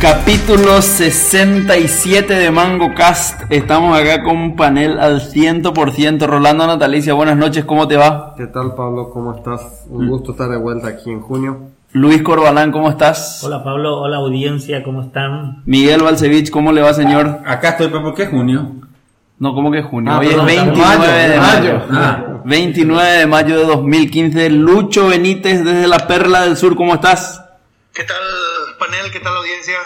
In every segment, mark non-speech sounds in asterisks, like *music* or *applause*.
Capítulo 67 de Mango Cast. Estamos acá con un panel al 100%. Rolando Natalicia, buenas noches, ¿cómo te va? ¿Qué tal, Pablo? ¿Cómo estás? Un gusto estar de vuelta aquí en junio. Luis Corbalán, ¿cómo estás? Hola Pablo, hola audiencia, ¿cómo están? Miguel Balcevich, ¿cómo le va, señor? Acá estoy, pero ¿por qué junio? No, ¿cómo que junio? Ah, Hoy es perdón, 29 de mayo, mayo. mayo. Ah. 29 de mayo de 2015. Lucho Benítez desde la Perla del Sur, ¿cómo estás? ¿Qué tal panel? ¿Qué tal audiencia?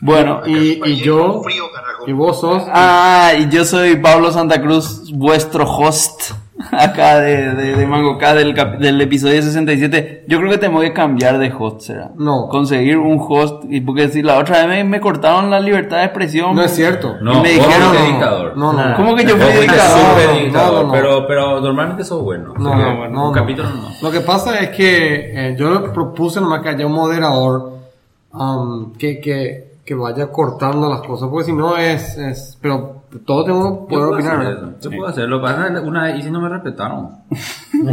Bueno, Y, y yo, Frío, carajo. y vos sos... Ah, y yo soy Pablo Santa Cruz, vuestro host *laughs* acá de, de, de Mango K del, cap- del episodio 67. Yo creo que te voy a cambiar de host, ¿será? No. Conseguir un host, y porque si la otra vez me, me cortaron la libertad de expresión. No es cierto. No, Y me dijeron- fuiste dictador. No, no, no. ¿Cómo que yo fui dictador? No, dictador, no, no. Pero, pero normalmente sos bueno. No, Así que no, no, Un no. capítulo no. Lo que pasa es que eh, yo le propuse nomás que haya un moderador um, que, que, que vaya cortando las cosas, porque si no es... es pero todos tenemos Yo poder puedo opinar, hacer ¿verdad? eso. Yo puedo hacerlo. Pasa una vez y si no me respetaron. *laughs*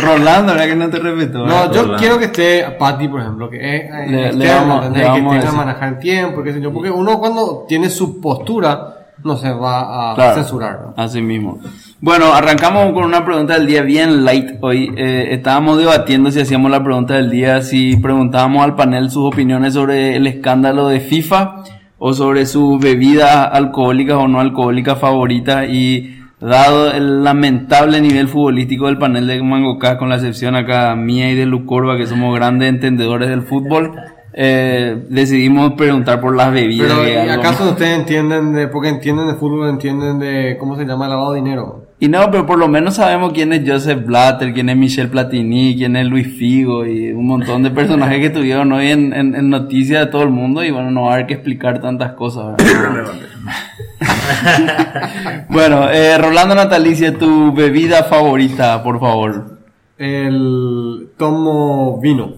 Rolando, ¿verdad que no te respeto? No, yo Rolando. quiero que esté Patty, por ejemplo, que es eh, Le- le externo, vamos- ¿entendés? le vamos que tenga decir. manejar el tiempo, qué sé yo, porque uno cuando tiene su postura no se va a Claro, censurar. ¿no? Así mismo. Bueno, arrancamos con una pregunta del día bien light hoy. Eh, estábamos debatiendo si hacíamos la pregunta del día, si preguntábamos al panel sus opiniones sobre el escándalo de FIFA o sobre sus bebidas alcohólicas o no alcohólicas favoritas y dado el lamentable nivel futbolístico del panel de Mango K, con la excepción acá mía y de Lucorba, que somos grandes entendedores del fútbol, eh, decidimos preguntar por las bebidas. Pero, que ¿y algo- acaso ustedes entienden de, porque entienden de fútbol, entienden de, ¿cómo se llama el lavado de dinero? Y no, pero por lo menos sabemos quién es Joseph Blatter, quién es Michel Platini, quién es Luis Figo y un montón de personajes que tuvieron hoy en, en, en noticias de todo el mundo y bueno, no va a haber que explicar tantas cosas. *laughs* bueno, eh, Rolando Natalicia, tu bebida favorita, por favor. El tomo vino.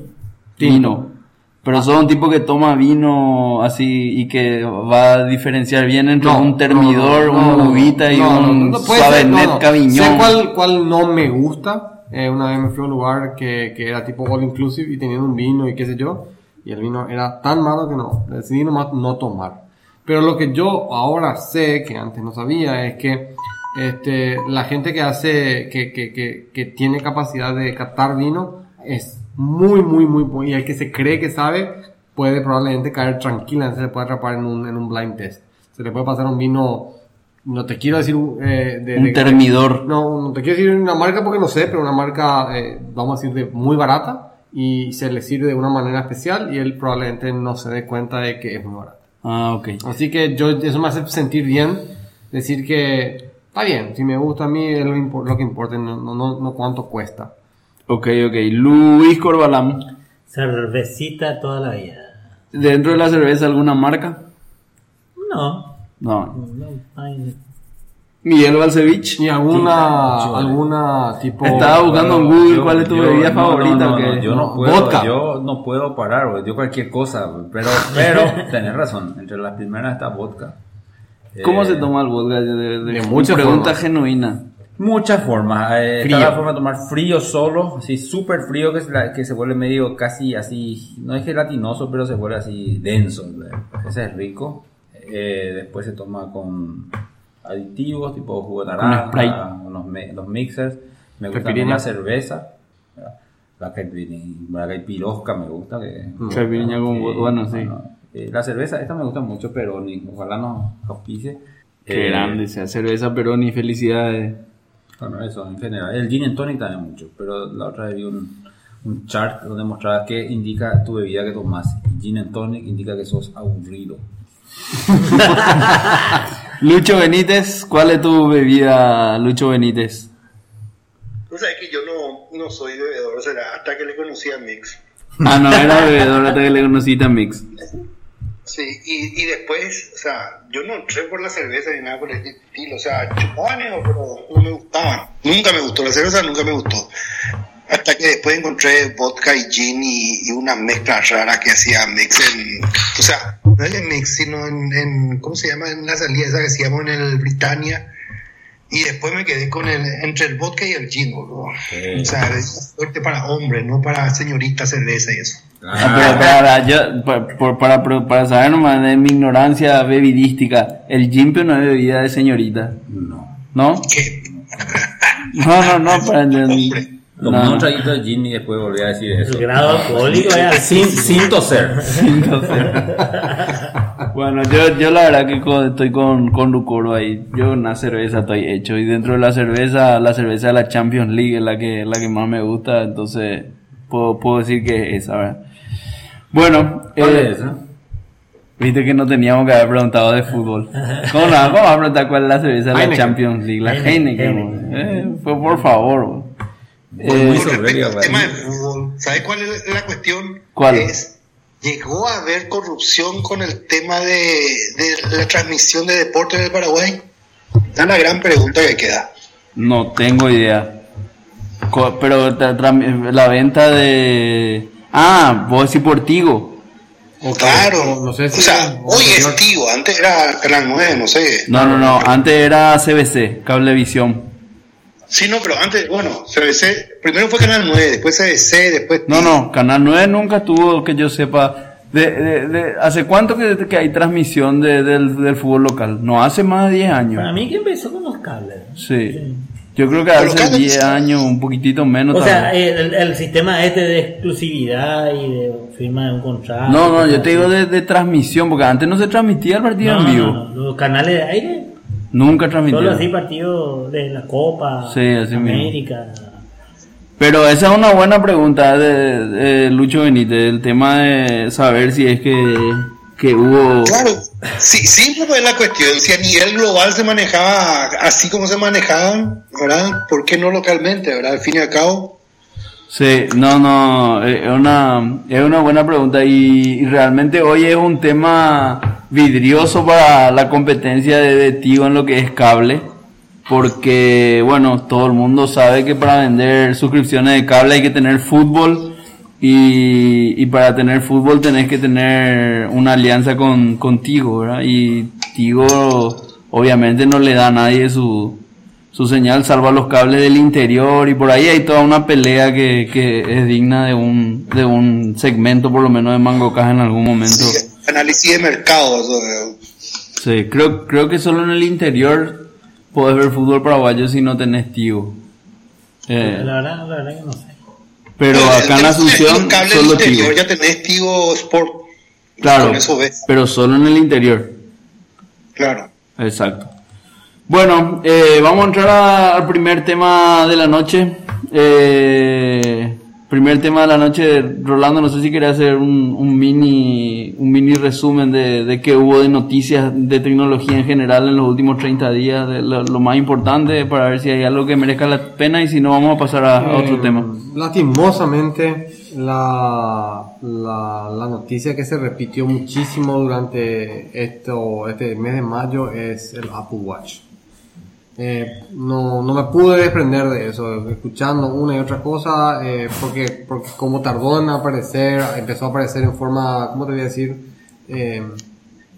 Vino. Pero sos un tipo que toma vino así y que va a diferenciar bien entre No, un termidor, no, no, un uvita y un no. Caviñón. Sé cuál, cuál no me gusta. Eh, una vez me fui a un lugar que, que era tipo all inclusive y tenían un vino y qué sé yo. Y el vino era tan malo que no. Decidí nomás no tomar. Pero lo que yo ahora sé, que antes no sabía, es que este, la gente que hace, que, que, que, que tiene capacidad de captar vino es muy, muy, muy, muy, y el que se cree que sabe puede probablemente caer tranquila, se le puede atrapar en un, en un blind test. Se le puede pasar un vino, no te quiero decir eh, de, Un de- termidor. no, no te quiero decir una marca porque no sé, pero una marca, eh, vamos a decir, de muy barata y se le sirve de una manera especial y él probablemente no se dé cuenta de que es muy barata. Ah, ok. Así que yo, eso me hace sentir bien, decir que está bien, si me gusta a mí es lo, lo que importa, no, no, no cuánto cuesta. Ok, ok. Luis Corbalán. Cervecita toda la vida. ¿Dentro de la cerveza alguna marca? No, No. no hay- Miguel Balcevich. ¿Y alguna, alguna tipo... Estaba buscando en Google cuál es tu Yo- bebida no, favorita. no, yo no puedo, Vodka. yo no puedo parar, güey, yo cualquier cosa, güey, pero, pero, *laughs* tenés razón, entre las primeras está vodka. ¿Cómo Eh, se toma el vodka? De, de- de muchas pregunta genuina. Muchas formas. Eh. Está la forma de tomar frío solo, así súper frío que se, la- que se vuelve medio casi así, no es gelatinoso, pero se vuelve así denso. ¿verdad? Ese es rico. Eh, después se toma con aditivos tipo jugo de naranja, con los, mixers. Me gusta la cerveza. ¿verdad? La caipirinha, la caipirosca me gusta. Que, Caipirinha con bueno, sí. eh, la cerveza, esta me gusta mucho, pero ni, ojalá nos auspice. Qué Eh, grande sea cerveza, Peroni, felicidades. Bueno, eso en general. El gin and tonic también mucho, pero la otra vez vi un, un chart donde mostraba que indica tu bebida que tomas. Y Gin and tonic indica que sos aburrido. *laughs* Lucho Benítez, ¿cuál es tu bebida, Lucho Benítez? Tú sabes que yo no, no soy bebedor, o sea, hasta que le conocí a Mix. Ah, no, era bebedor hasta que le conociste a Mix. *laughs* Sí, y, y después, o sea, yo no entré por la cerveza ni nada por el estilo, o sea, chupaban pero no me gustaban. Nunca me gustó, la cerveza nunca me gustó. Hasta que después encontré vodka y gin y, y una mezcla rara que hacía mix en, o sea, no en mix, sino en, en, ¿cómo se llama? En la salida esa que hacíamos en el Britannia. Y después me quedé con el, entre el vodka y el gin, boludo. O sea, es fuerte para hombres, no para señorita cerveza y eso. Ah, pero para, yo, para, para, para saber nomás de mi ignorancia bebidística, el gimpio no es bebida de señorita, No. ¿no? ¿Qué? No, no, no, para Hombre. Tomé No. un traguito de gin y después volví a decir eso. El grado alcohólico es *laughs* Sin, altísimo. sin toser. Bueno, yo, yo la verdad que con- estoy con, con Lucoro ahí. Yo una cerveza estoy hecho. Y dentro de la cerveza, la cerveza de la Champions League es la que, la que más me gusta. Entonces, puedo, puedo decir que es esa, ¿verdad? Bueno, ¿Cuál eh, es esa? viste que no teníamos que haber preguntado de fútbol. *laughs* ¿Cómo no? ¿Cómo vas a preguntar cuál es la cerveza de la. Champions League? La Heineken, Heineken. Heineken. eh, fue por favor. Eh, al tema del fútbol, ¿sabe cuál es la cuestión? ¿Cuál? Es, ¿Llegó a haber corrupción con el tema de, de la transmisión de deportes del Paraguay? Es una gran pregunta que queda. No tengo idea. Pero la venta de... Ah, vos decís por Tigo. O Claro, no sé si o sea, hoy es Tigo, antes era Canal 9, no sé. No, no, no. Antes era CBC, Cablevisión. Sí, no, pero antes, bueno, CBC, primero fue Canal 9, después CBC, después No, Tigo. no. Canal 9 nunca tuvo, que yo sepa... De, de- de- ¿Hace cuánto que, que hay transmisión de- del, del fútbol local? No, hace más de 10 Para años. mí que empezó con los cables. Sí. Yo creo que hace cada- 10 años, un poquitito menos O sea, el, el sistema este de exclusividad y de firma de un contrato. No, no, yo te digo de, de transmisión, porque antes no se transmitía el partido No, en vivo. no, Los canales de aire, Nunca transmitía. solo así partidos de la Copa, Sí, así mismo. América. Pero esa es una buena pregunta de, de Lucho Benítez, el tema de saber si es que, que hubo... Claro, sí, simple fue la cuestión. Si a nivel global se manejaba así como se manejaban, ¿verdad? ¿Por qué no localmente, verdad? Al fin y al cabo. Sí, no, no, eh, es una, es una buena pregunta y, realmente hoy es un tema vidrioso para la competencia de, de Tigo en lo que es cable, porque, bueno, todo el mundo sabe que para vender suscripciones de cable hay que tener fútbol y, y para tener fútbol tenés que tener una alianza con, con Tigo, ¿verdad? Y Tigo obviamente no le da a nadie su, su señal, salva los cables del interior y por ahí hay toda una pelea que, que es digna de un, de un segmento por lo menos de Mango Caja en algún momento. Sí, análisis de mercado. eso. Sí, creo, creo que solo en el interior podés ver fútbol paraguayo si no tenés Tigo. Eh, La verdad, la verdad que no sé. Pero acá en el- Asunción Los cables solo Tigo. interior ya tenés Tigo Sport. Claro, eso ves. pero solo en el interior. Claro. Exacto. Bueno, eh, vamos a entrar a- al primer tema de la noche. Eh, primer tema de la noche, Rolando, no sé si quería hacer un, un mini un mini resumen de, de qué hubo de noticias de tecnología en general en los últimos 30 días, de lo, lo más importante para ver si hay algo que merezca la pena y si no vamos a pasar a, a otro Eh, tema. Lastimosamente, la, la, la noticia que se repitió muchísimo durante esto, este mes de mayo es el Apple Watch. Eh, no, no me pude desprender de eso, escuchando una y otra cosa, eh, porque, porque como tardó en aparecer, empezó a aparecer en forma, ¿cómo te voy a decir? Eh,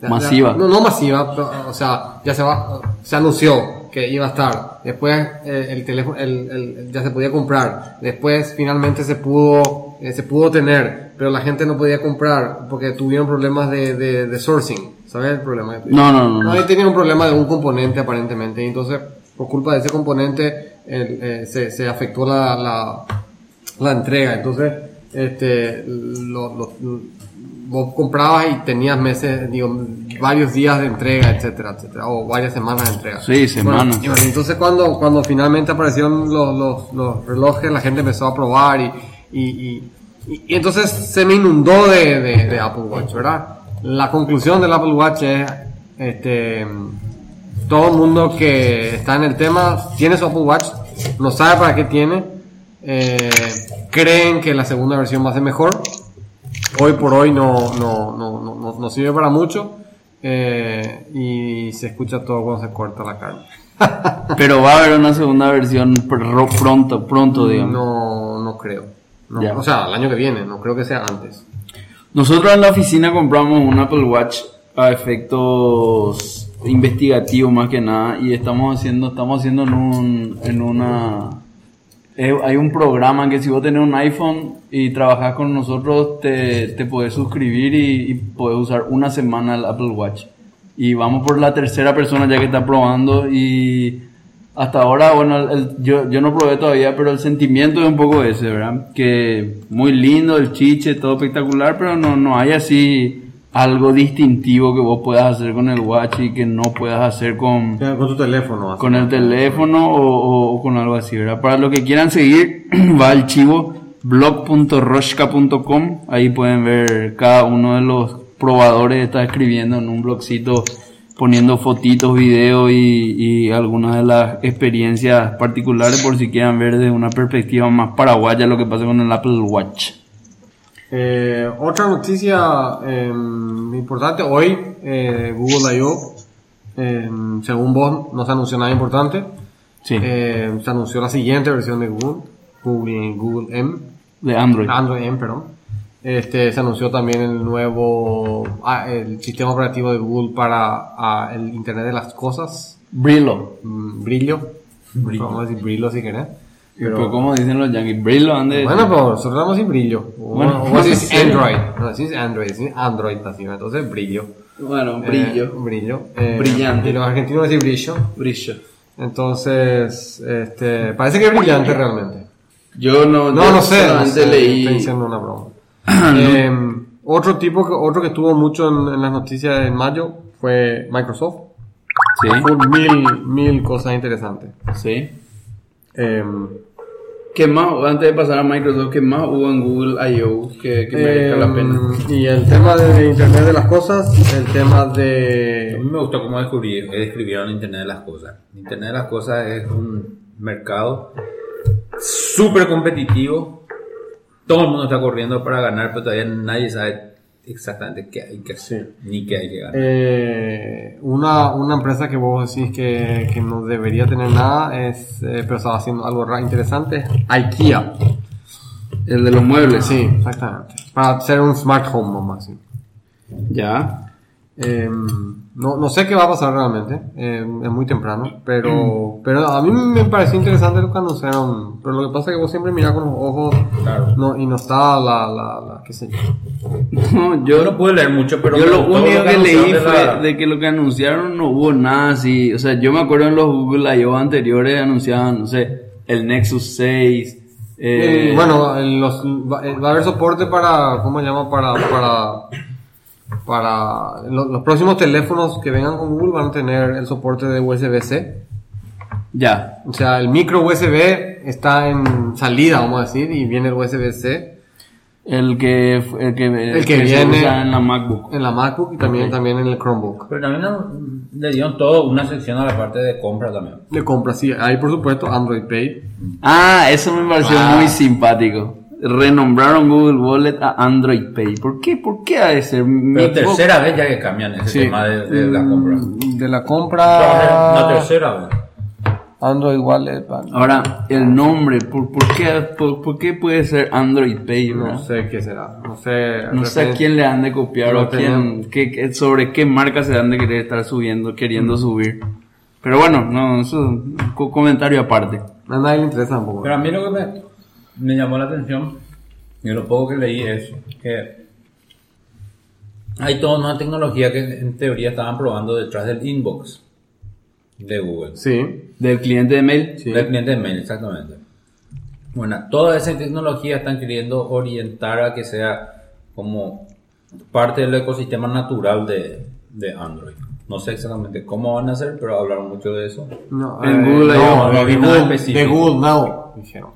Masiva. no, no masiva, pero, o sea, ya se va, se anunció que iba a estar. Después eh, el teléfono, el, el- ya se podía comprar. Después finalmente se pudo, eh, se pudo tener, pero la gente no podía comprar porque tuvieron problemas de, de, de sourcing. ¿Sabes el problema? que No, no, no, no. Ahí tenía un problema de un componente aparentemente. Y entonces, por culpa de ese componente, el, eh, se, se afectó la, la, la entrega. Entonces, este, lo, lo- vos comprabas y tenías meses, digo, varios días de entrega, etcétera, etcétera, o varias semanas de entrega. Sí, semanas. Bueno, entonces cuando, cuando finalmente aparecieron los, los, los relojes, la gente empezó a probar y, y, y, y- y entonces se me inundó de, de, de Apple Watch, ¿verdad? La conclusión del Apple Watch es, este, todo el mundo que está en el tema tiene su Apple Watch, no sabe para qué tiene, eh, creen que la segunda versión va a ser mejor, hoy por hoy no, no, no, no, sirve para mucho eh, y se escucha todo cuando se corta la carne. *laughs* Pero va a haber una segunda versión pr- pronto, pronto, digamos. No, no creo. No, Ya. O sea, el año que viene, no creo que sea antes. Nosotros en la oficina compramos un Apple Watch a efectos investigativos más que nada y estamos haciendo, estamos haciendo en un, en una, eh, hay un programa que si vos tenés un iPhone y trabajas con nosotros te, te puedes suscribir y, y puedes usar una semana el Apple Watch. Y vamos por la tercera persona ya que está probando y hasta ahora, bueno, el- yo, yo no probé todavía, pero el sentimiento es un poco ese, ¿verdad? Que muy lindo, el chiche, todo espectacular, pero no, no hay así algo distintivo que vos puedas hacer con el watch y que no puedas hacer con, Con tu teléfono. así. con el teléfono o, o- o con algo así, ¿verdad? Para los que quieran seguir, *clears throat* va al chivo blog.roshka.com, ahí pueden ver cada uno de los probadores está escribiendo en un blogcito poniendo fotitos, videos y, y algunas de las experiencias particulares por si quieran ver de una perspectiva más paraguaya lo que pasa con el Apple Watch. Eh, otra noticia eh, importante hoy, eh, Google I.O. eh, según vos, no se anunció nada importante. Sí, Eh, se anunció la siguiente versión de Google, Google, Google M, de Android. Android M, perdón. Este, se anunció también el nuevo, ah, el sistema operativo de Google para ah, el Internet de las Cosas, Brillo. mm, Brillo. Vamos a decir Brillo si querés. Pero, como dicen los yankees, Brillo, ande. Bueno, pues nosotros damos sin brillo. O, Bueno, o así es. Android. No, así es Android, así es Android, así, entonces brillo. bueno, Eh, brillo. brillo. Eh, Brillante. Y los argentinos dicen brillo. Brillo. Entonces, este, parece que es brillante realmente. Yo no, No, yo no sé. no solamente sé, leí. Estoy diciendo una broma. *clears throat* Eh, otro tipo, que, otro que estuvo mucho en, en las noticias en mayo fue Microsoft. Sí, Fue mil, mil cosas interesantes. sí. Eh, ¿Qué más, antes de pasar a Microsoft, qué más hubo en Google I.O. que, que merezca la pena? eh, y el tema de Internet de las cosas, el tema A mí de... me gustó cómo descubrí, describieron Internet de las Cosas. Internet de las Cosas es un mercado súper competitivo. Todo el mundo está corriendo para ganar, pero todavía nadie sabe exactamente qué hay que hacer, ni qué hay que ganar. Eh, una, una empresa que vos decís que, que no debería tener nada, es, eh, pero estaba haciendo algo interesante, es IKEA. El de los muebles. Sí, exactamente. Para hacer un smart home nomás. sí. Ya. Eh, no, no sé qué va a pasar realmente, eh, es muy temprano, pero, pero a mí me pareció interesante lo que anunciaron. Pero lo que pasa es que vos siempre mirás con los ojos Claro. no, y no está la, la, la, qué sé yo. No, Yo no pude leer mucho, pero yo lo único que leí de fue la- de que lo que anunciaron no hubo nada así. O sea, yo me acuerdo en los Google I.O. anteriores anunciaban, no sé, el Nexus 6. eh, Eh, bueno, los, va, eh, va a haber soporte para, ¿cómo se llama? Para, para, para lo- los, próximos teléfonos que vengan con Google van a tener el soporte de USB-C. Ya. O sea, el micro USB está en salida, vamos a decir, y viene el USB-C El que, el que, El que viene- usa en la MacBook. en la MacBook y también, también en el Chromebook. Pero también le dieron todo una sección a la parte de compra también. De compra, sí. Hay, por supuesto, Android Pay. Ah, eso me pareció Ah. muy simpático. Renombraron Google Wallet a Android Pay. ¿Por qué? ¿Por qué ha de ser? Pero Mi- tercera vez ya que cambian ese Sí. tema de, de la compra. Mm, De la La compra. tercera vez. Android Wallet. vale. Ahora, el nombre, ¿por, por qué, por, por qué puede ser Android Pay? No sé qué será. No sé. No sé a quién le han de copiar No o a quién, tenemos. qué- qué- sobre qué marca se han de querer estar subiendo, queriendo subir. Pero bueno, no, eso es un co- comentario aparte. A nadie le interesa tampoco. Pero a mí lo que me, me llamó la atención, y lo poco que leí, es que hay toda una tecnología que en teoría estaban probando detrás del inbox de Google. Sí. Del cliente de mail. Del cliente de mail, exactamente. Bueno, toda esa tecnología están queriendo orientar a que sea como parte del ecosistema natural de, de Android. No sé exactamente cómo van a hacer, pero hablaron mucho de eso. No, En eh, Google hay no, no de, nada Google, específico. de Google Now, dijeron.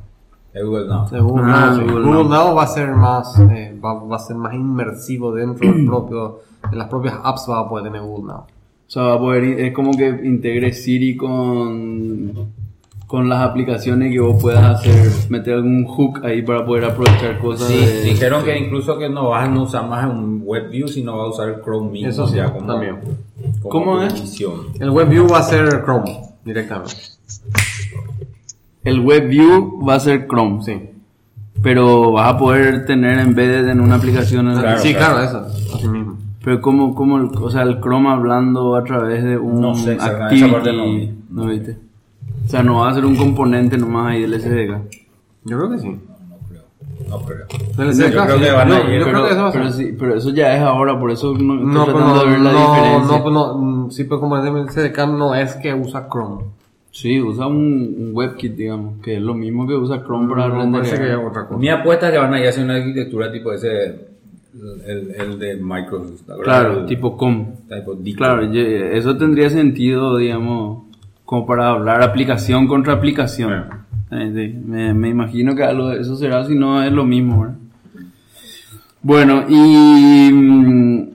De Google no. De Google, Ah, Now, sí. Google Google Now. Now va a ser más, eh, va, va a ser más inmersivo dentro del *clears throat* propio, de las propias apps va a poder tener Google Now. O sea, va a poder, es como que integre Siri con, con las aplicaciones que vos puedas hacer, meter algún hook ahí para poder aprovechar cosas. Sí, de- dijeron que incluso que no vas a usar más un WebView, sino vas a usar el Chrome mismo. Eso sí, como, también. como ¿Cómo es? condición. El WebView va a ser Chrome directamente. El WebView va a ser Chrome, Sí. pero vas a poder tener embedded en una aplicación. en- Claro, sí, claro. claro, eso. Así mismo. Pero como, como el, o sea, el Chrome hablando a través de un No sé, esa- Activity, esa parte no vi. ¿no viste? O sea, no va a ser un componente nomás ahí del SDK. Yo creo que sí. No creo. No creo. Del No, SDK, yo creo que van a Yo- ir, yo creo pero, que eso va a ser. pero sí, pero eso ya es ahora, por eso no, estoy No, pero tratando no, de ver la no, diferencia. no, pues no, mm, sí, pero como el CDK no es que usa Chrome. Sí, usa un, un WebKit, digamos, que es lo mismo que usa Chrome para No, que otra cosa. Mi apuesta es que van a ir a hacer una arquitectura tipo ese, el, el de Microsoft. Claro, El- tipo com. tipo. Claro, ye- eso tendría sentido, digamos, como para hablar aplicación contra aplicación. Eh, sí, me, me imagino que algo de eso será, si no es lo mismo. ¿verdad? Bueno, y mm,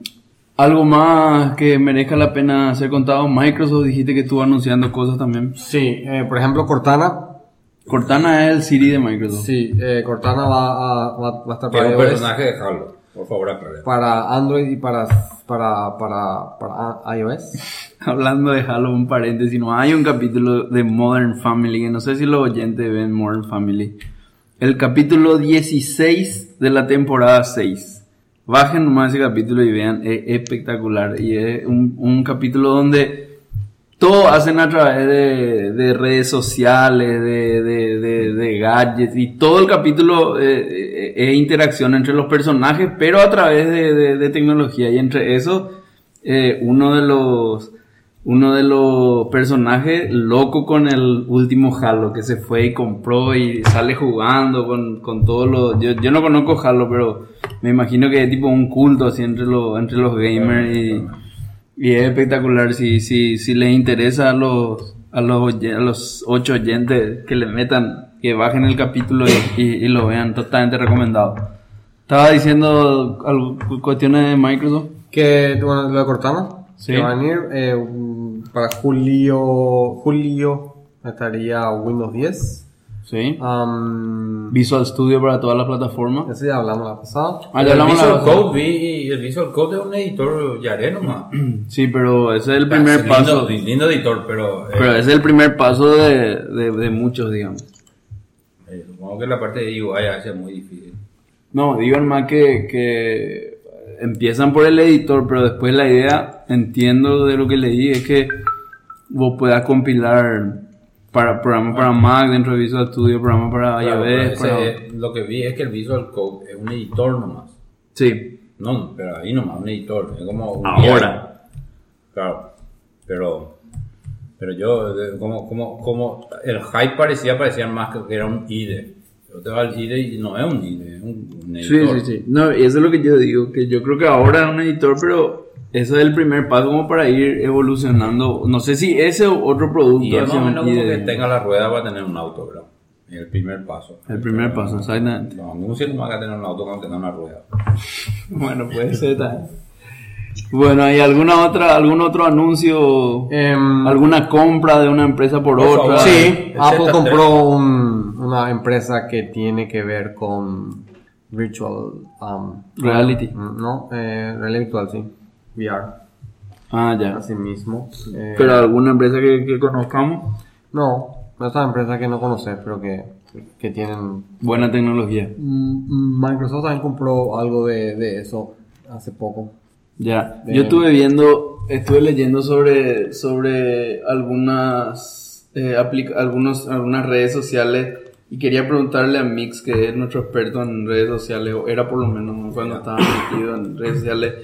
algo más que merezca la pena ser contado. Microsoft dijiste que estuvo anunciando cosas también. Sí, eh, por ejemplo, Cortana. Cortana es el Siri de Microsoft. Sí, eh, Cortana va a, va, va a estar para un iOS, personaje de Halo. Por favor, aclare. para Android y para, para, para, para iOS. *laughs* Hablando de Halo, un paréntesis, no hay un capítulo de Modern Family, que no sé si los oyentes ven Modern Family. El capítulo 16 de la temporada 6. Bajen nomás ese capítulo y vean, es espectacular. Y es un, un capítulo donde todo hacen a través de, de redes sociales, de, de, de- gadgets, y todo el capítulo eh, es interacción entre los personajes, pero a través de tecnología. Y entre eso, eh, uno de los uno de los personajes loco con el último Halo que se fue y compró y sale jugando con, con todos los yo, yo no conozco Halo pero me imagino que es tipo un culto así entre los entre los gamers y, y es espectacular si si si les interesa a los a los oye- a los ocho oyentes que le metan que bajen el capítulo y, y- y lo vean totalmente recomendado estaba diciendo algo, cuestiones de Microsoft Que, bueno, lo Cortana. Sí. Que va a venir eh, para julio, julio estaría Windows 10. sí Um, Visual Studio para todas las plataformas. eso ya hablamos la pasada. Ah, ya el hablamos la Visual. Code vi, el Visual Code es un editor Yare nomás. *clears throat* Sí, pero ese es el primer Lindo- paso. Lindo, editor, pero, eh, Pero ese es el primer paso de, de, de muchos, digamos. eh, supongo que la parte de UI hace muy difícil. No, digan más que, que empiezan por el editor, pero después la idea, entiendo de lo que leí, es que vos puedas compilar para programas para Mac dentro de Visual Studio, programas para Claro, iOS. Lo que vi es que el Visual Code es un editor nomás. Sí, No, pero ahí nomás, un editor. Es como un Ahora. Claro. Pero, pero yo, como, como, como el hype parecía, parecía más que era un IDE. Yo te va al IDE y no es un IDE, es un, un sí, editor. sí, sí. No, y eso es lo que yo digo, que yo creo que ahora es un editor, pero ese es el primer paso como para ir evolucionando. No sé si ese o otro producto Y es más o menos como que tenga la rueda va a tener un auto, ¿verdad? El primer paso. El primer paso, exactamente. No, no va a tener un auto cuando tenga una rueda. *laughs* Bueno, puede ser también. *laughs* Bueno, ¿hay alguna otra, algún otro anuncio? Em, ¿Alguna compra de una empresa por, Por otra? favor. Sí, Apple Z3. compró un- una empresa que tiene que ver con virtual um, Reality. No, eh, realidad virtual, sí. VR, Ah, ya. así mismo. Eh, ¿Pero alguna empresa que, que conozcamos? no, esta empresa que no conoces, pero que, que tienen. Buena tecnología. Mm, Microsoft también compró algo de, de eso hace poco. Ya. De- Yo estuve viendo, estuve leyendo sobre, sobre algunas, eh, algunos, algunas redes sociales y quería preguntarle a Mix, que es nuestro experto en redes sociales, o era por lo menos cuando estaba metido en redes sociales.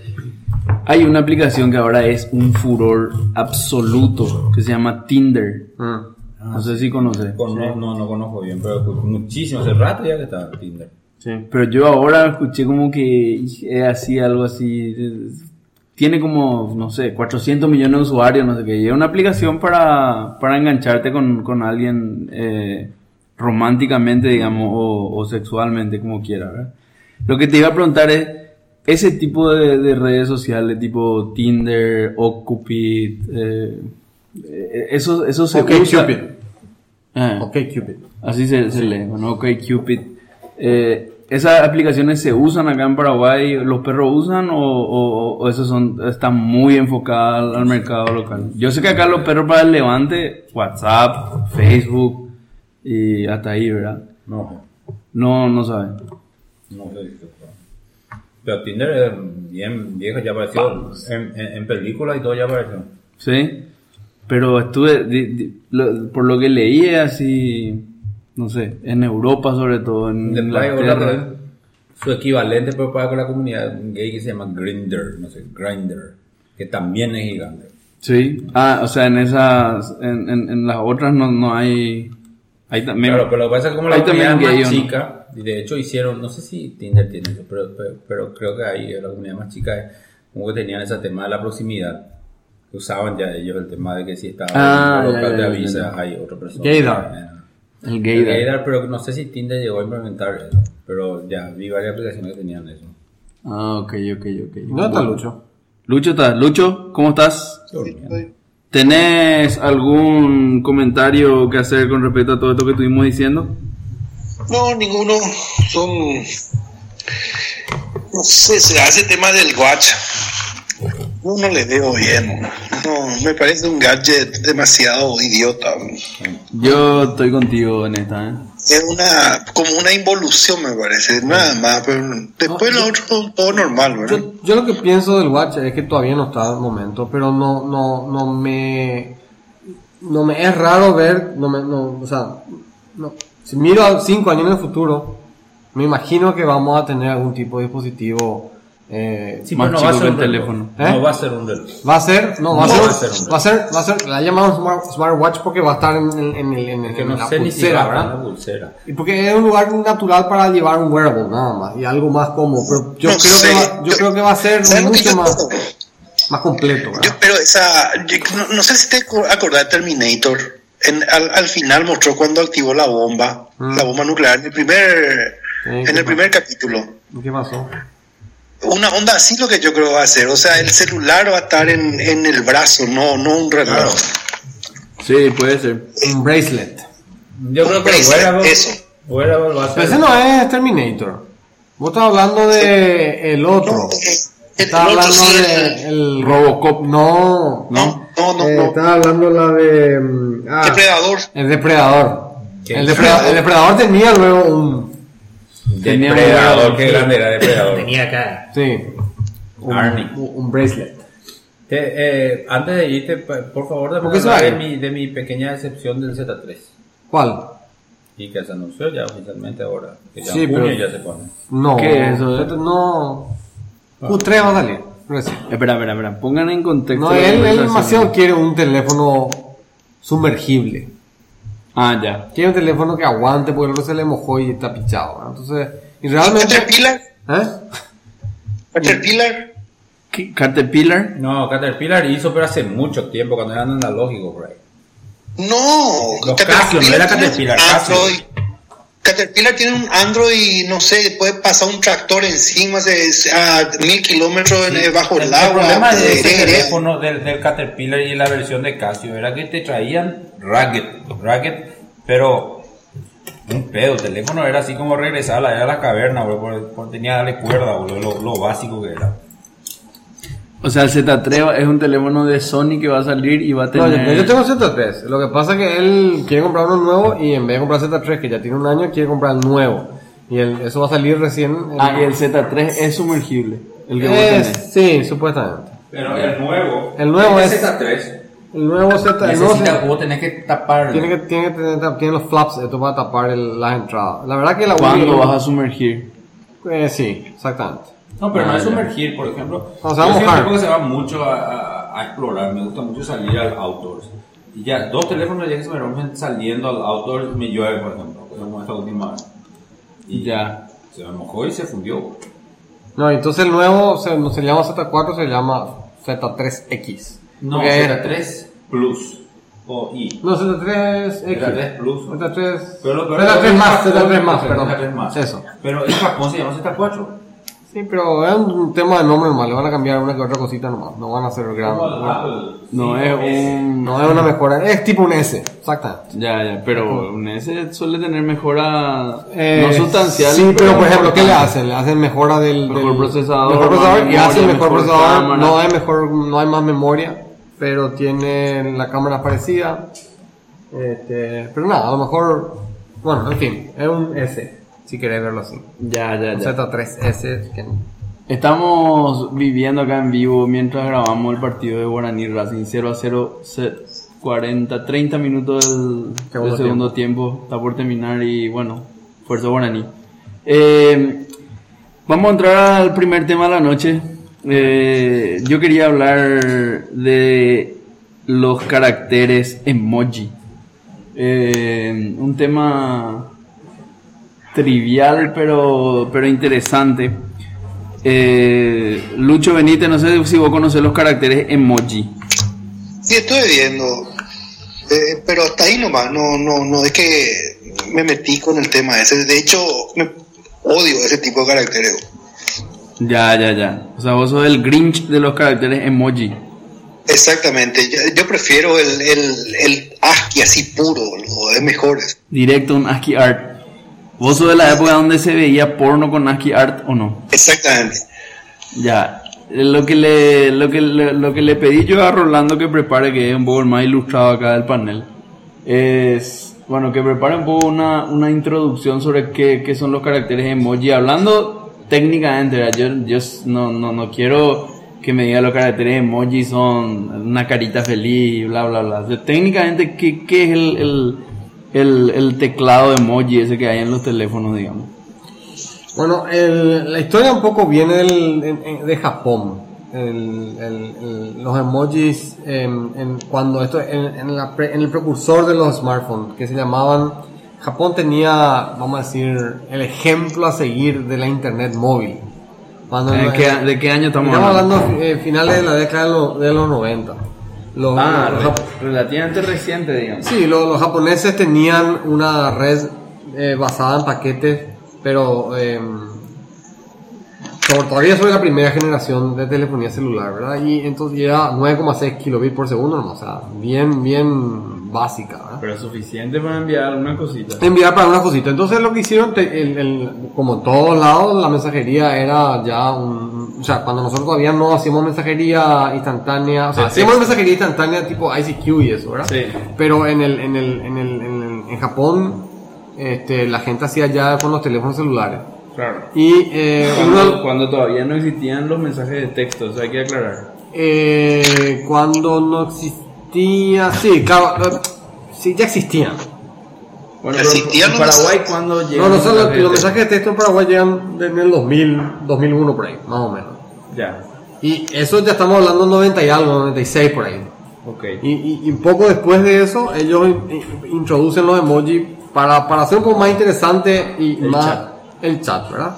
Hay una aplicación que ahora es un furor absoluto, que se llama Tinder. Mm, No sé si conoces. Con- no, no, no conozco bien, pero muchísimo, hace rato ya que está en Tinder. Sí. Pero yo ahora escuché como que es así, algo así. Tiene como, no sé, 400 millones de usuarios, no sé qué. Y es una aplicación para, para engancharte con, con alguien eh, románticamente, digamos, o, o sexualmente, como quiera, ¿verdad? Lo que te iba a preguntar es, ese tipo de, de redes sociales, tipo Tinder, Occupy, eh, eh, eso, eso se Ok, usa... Cupid. Ah. Ok, Cupid. Así se, se lee, bueno, ok, Cupid. Eh, ¿Esas aplicaciones se usan acá en Paraguay? ¿Los perros usan o, o, son, están muy enfocadas al, mercado local? Yo sé que acá los perros para el levante, WhatsApp, Facebook y hasta ahí, ¿verdad? No, No, no saben. no sé. Pero Tinder es bien viejo, ya apareció en, en, en películas y todo ya apareció. Sí, pero estuve, di- di- lo- por lo que leí, así, no sé, en Europa sobre todo, en Inglaterra. red, su equivalente pero para con la comunidad gay que se llama Grindr, no sé, Grindr, que también es gigante. Sí, ah, o sea, en esas, en, en, en las otras no, no hay, hay también. Claro, pero lo que pasa es que como la comunidad es más chica, y de hecho hicieron, no sé si Tinder tiene eso, pero, pero, pero creo que ahí la comunidad más chica como que tenían ese tema de la proximidad. Usaban ya ellos el tema de que si estaba Ah, en un ya, local ya, de ya, avisa, ya. hay otra persona. Gaydar. El El gay. Gaydar, pero no sé si Tinder llegó a implementar eso. Pero ya vi varias aplicaciones que tenían eso. Ah, ok, ok, ok. ¿Dónde está Lucho? Lucho, ¿estás? Lucho, ¿cómo estás? ¿Tenés algún comentario que hacer con respecto a todo esto que estuvimos diciendo? No, ninguno. Son. No sé, se hace tema del watch. No, no le veo bien. No, me parece un gadget demasiado idiota. Yo estoy contigo en esta, ¿eh? Es una. como una involución, me parece. Nada más. Pero después lo otro, todo normal, ¿verdad? Yo, yo lo que pienso del Watch es que todavía no está el momento, pero no, no, no me, no me es raro ver, no me, no, o sea, no, si miro a cinco años en el futuro, me imagino que vamos a tener algún tipo de dispositivo, eh, Sí, Más pero no chico va a ser el un teléfono. ¿Eh? No va a ser un reloj. va a ser, no, va a No ser, va a ser un va a ser, va a ser, la llamamos smart, smartwatch porque va a estar en, el- en, el, en, el- Que en no la sé ni si va pulsera, ¿verdad? la pulsera. Y porque es un lugar natural para llevar un wearable nada más y algo más cómodo, pero yo No creo sé. que va, yo Yo- creo que va a ser ¿Sabes lo que mucho más, más completo, ¿verdad? Yo, pero esa, yo no, no sé si te acordás de Terminator. En, al, al final mostró cuando activó la bomba, Mm. la bomba nuclear, en el primer, Sí, en el primer capítulo. ¿Qué pasó? Una onda así lo que yo creo va a ser. O sea, el celular va a estar en, en el brazo, no, no un reloj. Claro. Sí, puede ser. Un bracelet. Yo creo que el Bracelet, wearable, eso. wearable va a Pero ser. ese no es Terminator. Vos estás hablando de el otro. No, eh, el, Estás el otro hablando sí, de el- el Robocop. No. no, no, no, Eh, no. estás hablando la de mm, ah, Depredador. el depredador. El depredador, el depredador tenía luego un Tenía Depredador, qué grande era Depredador. Tenía acá. sí, un, un, un bracelet. Te- eh, antes de irte, por favor, ¿Por déjame qué se hablar de mi, de mi pequeña decepción del Z3. ¿Cuál? Y que se anunció ya oficialmente ahora. Que ya Sí, en junio pero- ya se pone. No. ¿Qué es eso, No. Q3 va a salir. recién. Espera, espera, espera. Pongan en contexto. No, él, él demasiado quiere un teléfono sumergible. Ah, ya. Quiere un teléfono que aguante porque el otro se le mojó y está pichado. ¿verdad? Entonces, y realmente. Caterpillar. ¿Eh? Caterpillar. ¿Qué? ¿Caterpillar? No, Caterpillar hizo, pero hace mucho tiempo, cuando eran analógicos por ahí. No. Los Casio, no era tiene Caterpillar, Casio. Caterpillar tiene un Android, no sé, puede pasar un tractor encima se- a mil kilómetros bajo el, El, agua. problema de ese eh, teléfono del, del Caterpillar y la versión de Casio era que te traían racket, racket, pero un pedo, el teléfono era así como regresar a la era de la caverna, bro, porque, tenía que darle cuerda, lo, lo básico que era. O sea, el Z3 es un teléfono de Sony que va a salir y va a No, tener. yo, yo tengo Z3. Lo que pasa es que él quiere comprar uno nuevo y en vez de comprar Z3, que ya tiene un año, quiere comprar el nuevo. Y el- eso va a salir recién. Ah, y el Z3 es sumergible. El que vos Es- tenés. sí, supuestamente. Pero el nuevo, El nuevo es- Z3, El nuevo Z, el nuevo Z- vos tenés que tapar. tiene que, tiene que tener, tiene los flaps, esto para tapar el- las entradas. La verdad que la ¿Cuándo Wii- vas a sumergir? Eh, sí, exactamente. No, pero no Ah, es ya. sumergir, por ejemplo. No, se va a yo soy un mojar. tipo que se va mucho a, a- a explorar, me gusta mucho salir al outdoors. Y ya, dos teléfonos ya que se me rompen saliendo al outdoors, me llueve, por ejemplo, como esta última vez. Y Ya. se me mojó y se fundió. No, entonces el nuevo se, no se llama Z4, se llama Z3X. No, Porque- Z3 Plus o I. No, Z3X. Z3 Plus. Z3. Pero lo peor Z3 es más, que- Z3 más, perdón. Z3 más. Eso. Pero en Japón se llama Z4. Sí, pero es un tema de nombre nomás, le van a cambiar una que otra cosita nomás, no van a hacer gran... No es un... No es una mejora, es tipo un S, exactamente. Ya, ya, pero un S suele tener mejora Eh, no sustancial. Sí, pero por ejemplo, ¿qué le hacen? Le hacen mejora del, Mejor del- procesador, mejor procesador y hacen memoria, mejor mejor procesador. cámara. No hay mejor, no hay más memoria, pero tiene la cámara parecida. Este, pero nada, a lo mejor, bueno, en fin, es un S, si querés verlo así. Ya, ya, ya. Z3S. que- Estamos viviendo acá en vivo mientras grabamos el partido de Guaraní Racing 0 a 0, se- 40, 30 minutos del, Segundo del segundo tiempo. Está por terminar y bueno, fuerza Guaraní. Eh, vamos a entrar al primer tema de la noche. Eh, yo quería hablar de los caracteres emoji. Eh, un tema trivial pero, pero interesante. Eh, Lucho Benítez, no sé si vos conocés los caracteres emoji. Sí, estoy viendo. Eh, pero hasta ahí nomás, no, no, no es que me metí con el tema ese. De hecho, me odio ese tipo de caracteres. Ya, ya, ya. O sea, vos sos el Grinch de los caracteres emoji. Exactamente, yo, yo prefiero el, el, el ASCII así puro, boludo, es mejores. Directo un ASCII art. ¿Vos sos de la época donde se veía porno con ASCII art o no? Exactamente. Ya. Lo que le, lo que le, lo que le pedí yo a Rolando que prepare, que es un poco el más ilustrado acá del panel, es, bueno, que prepare un poco una, una introducción sobre qué, qué son los caracteres emoji. Hablando técnicamente, ¿verdad? yo, yo no, no, no quiero que me diga los caracteres emoji son una carita feliz, bla, bla, bla. O sea, técnicamente, ¿qué, qué es el, el, el, el teclado emoji ese que hay en los teléfonos, digamos? Bueno, el- la historia un poco viene del- en- en- de Japón. El- los emojis, em, en, cuando esto, en, en la pre- en el precursor de los smartphones, que se llamaban, Japón tenía, vamos a decir, el ejemplo a seguir de la internet móvil. Cuando ¿De qué, ¿De qué año estamos, estamos hablando? hablando eh, finales de la década de los, de los 90. Los, Ah, los relativamente reciente, digamos. Sí, lo- los japoneses tenían una red eh, basada en paquetes, pero eh, sobre- todavía soy la primera generación de telefonía celular, ¿verdad? Y entonces era 9,6 kilobits por segundo, ¿no? o sea, bien, bien básica, ¿verdad? Pero es suficiente para enviar alguna cosita. Enviar para una cosita. Entonces lo que hicieron, te- el- el- como en todos lados, la mensajería era ya un... O sea, cuando nosotros todavía no hacíamos mensajería instantánea, o sea, hacíamos mensajería instantánea tipo ICQ y eso, ¿verdad? Sí. Pero en el, en el, en el, en el- en Japón, este, la gente hacía ya con los teléfonos celulares. Claro. Y eh, Cuando, uno, cuando todavía no existían los mensajes de texto, eso hay que aclarar. eh, cuando no existía, sí, claro, sí, ya existían. Bueno, ¿Existían en Paraguay cuando No, llegan no, son los, mensajes de los texto? mensajes de texto en Paraguay llegan en el 2000, 2001 por ahí, más o menos. Ya, Y eso ya estamos hablando 90 y algo, 96 por ahí. ok. Y, y, y poco después de eso, ellos in- in- introducen los emojis para, para hacer un poco más interesante y El más chat. el chat, ¿verdad?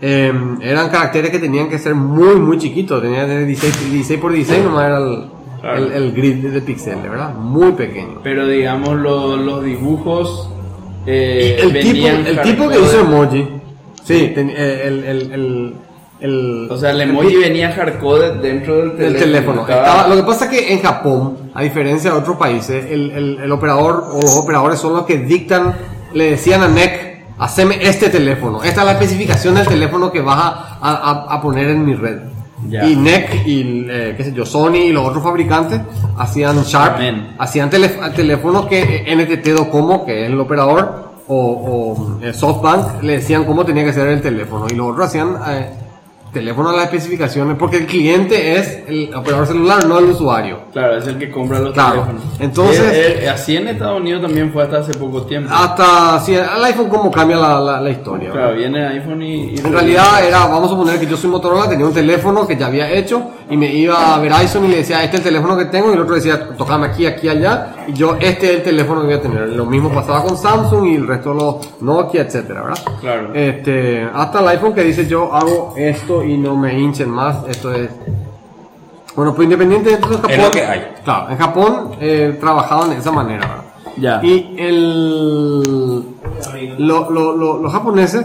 Eh, eran caracteres que tenían que ser muy, muy chiquitos, tenían que ser 16, 16 por 16, nomás era el, Claro. el, el grid de píxeles, ¿verdad? Muy pequeño. Pero digamos, lo- los dibujos. Eh, el tipo, el que hizo emoji, sí, ten- eh, el, el, el, el- O sea, el el emoji pi- venía hardcoded dentro del teléfono. teléfono. Estaba- Estaba- lo que pasa es que en Japón, a diferencia de otros países, el, el- el operador o los operadores son los que dictan, le decían a NEC, haceme este teléfono. Esta es la especificación del teléfono que vas a, a- a poner en mi red. Y NEC y, eh, qué sé yo, Sony y los otros fabricantes hacían Sharp, hacían teléfonos que eh, NTT Docomo, que es el operador, o, o, eh, SoftBank, le decían cómo tenía que ser el teléfono. Y los otros hacían eh, teléfono a las especificaciones, porque el cliente es el operador celular, no el usuario. Claro, es el que compra los Claro. teléfonos. Entonces- Eh, eh, así en Estados Unidos también fue hasta hace poco tiempo. Hasta, sí, al iPhone cómo cambia la, la, la historia. ¿verdad? Claro, viene iPhone y. y- En realidad era, vamos a suponer que yo soy Motorola, tenía un teléfono que ya había hecho y me iba a Verizon y le decía, este es el teléfono que tengo y el otro decía, tocame aquí, aquí, allá y yo, este es el teléfono que voy a tener. Lo mismo pasaba con Samsung y el resto de los Nokia, etcétera, ¿verdad? Claro. Este, hasta el iPhone que dice yo hago esto y no me hinchen más, esto es... Bueno, pues independiente de todo, Japón... lo que hay. Claro, en Japón eh, trabajaban de esa manera, ¿verdad? Ya. Y el, lo- lo- lo- los japoneses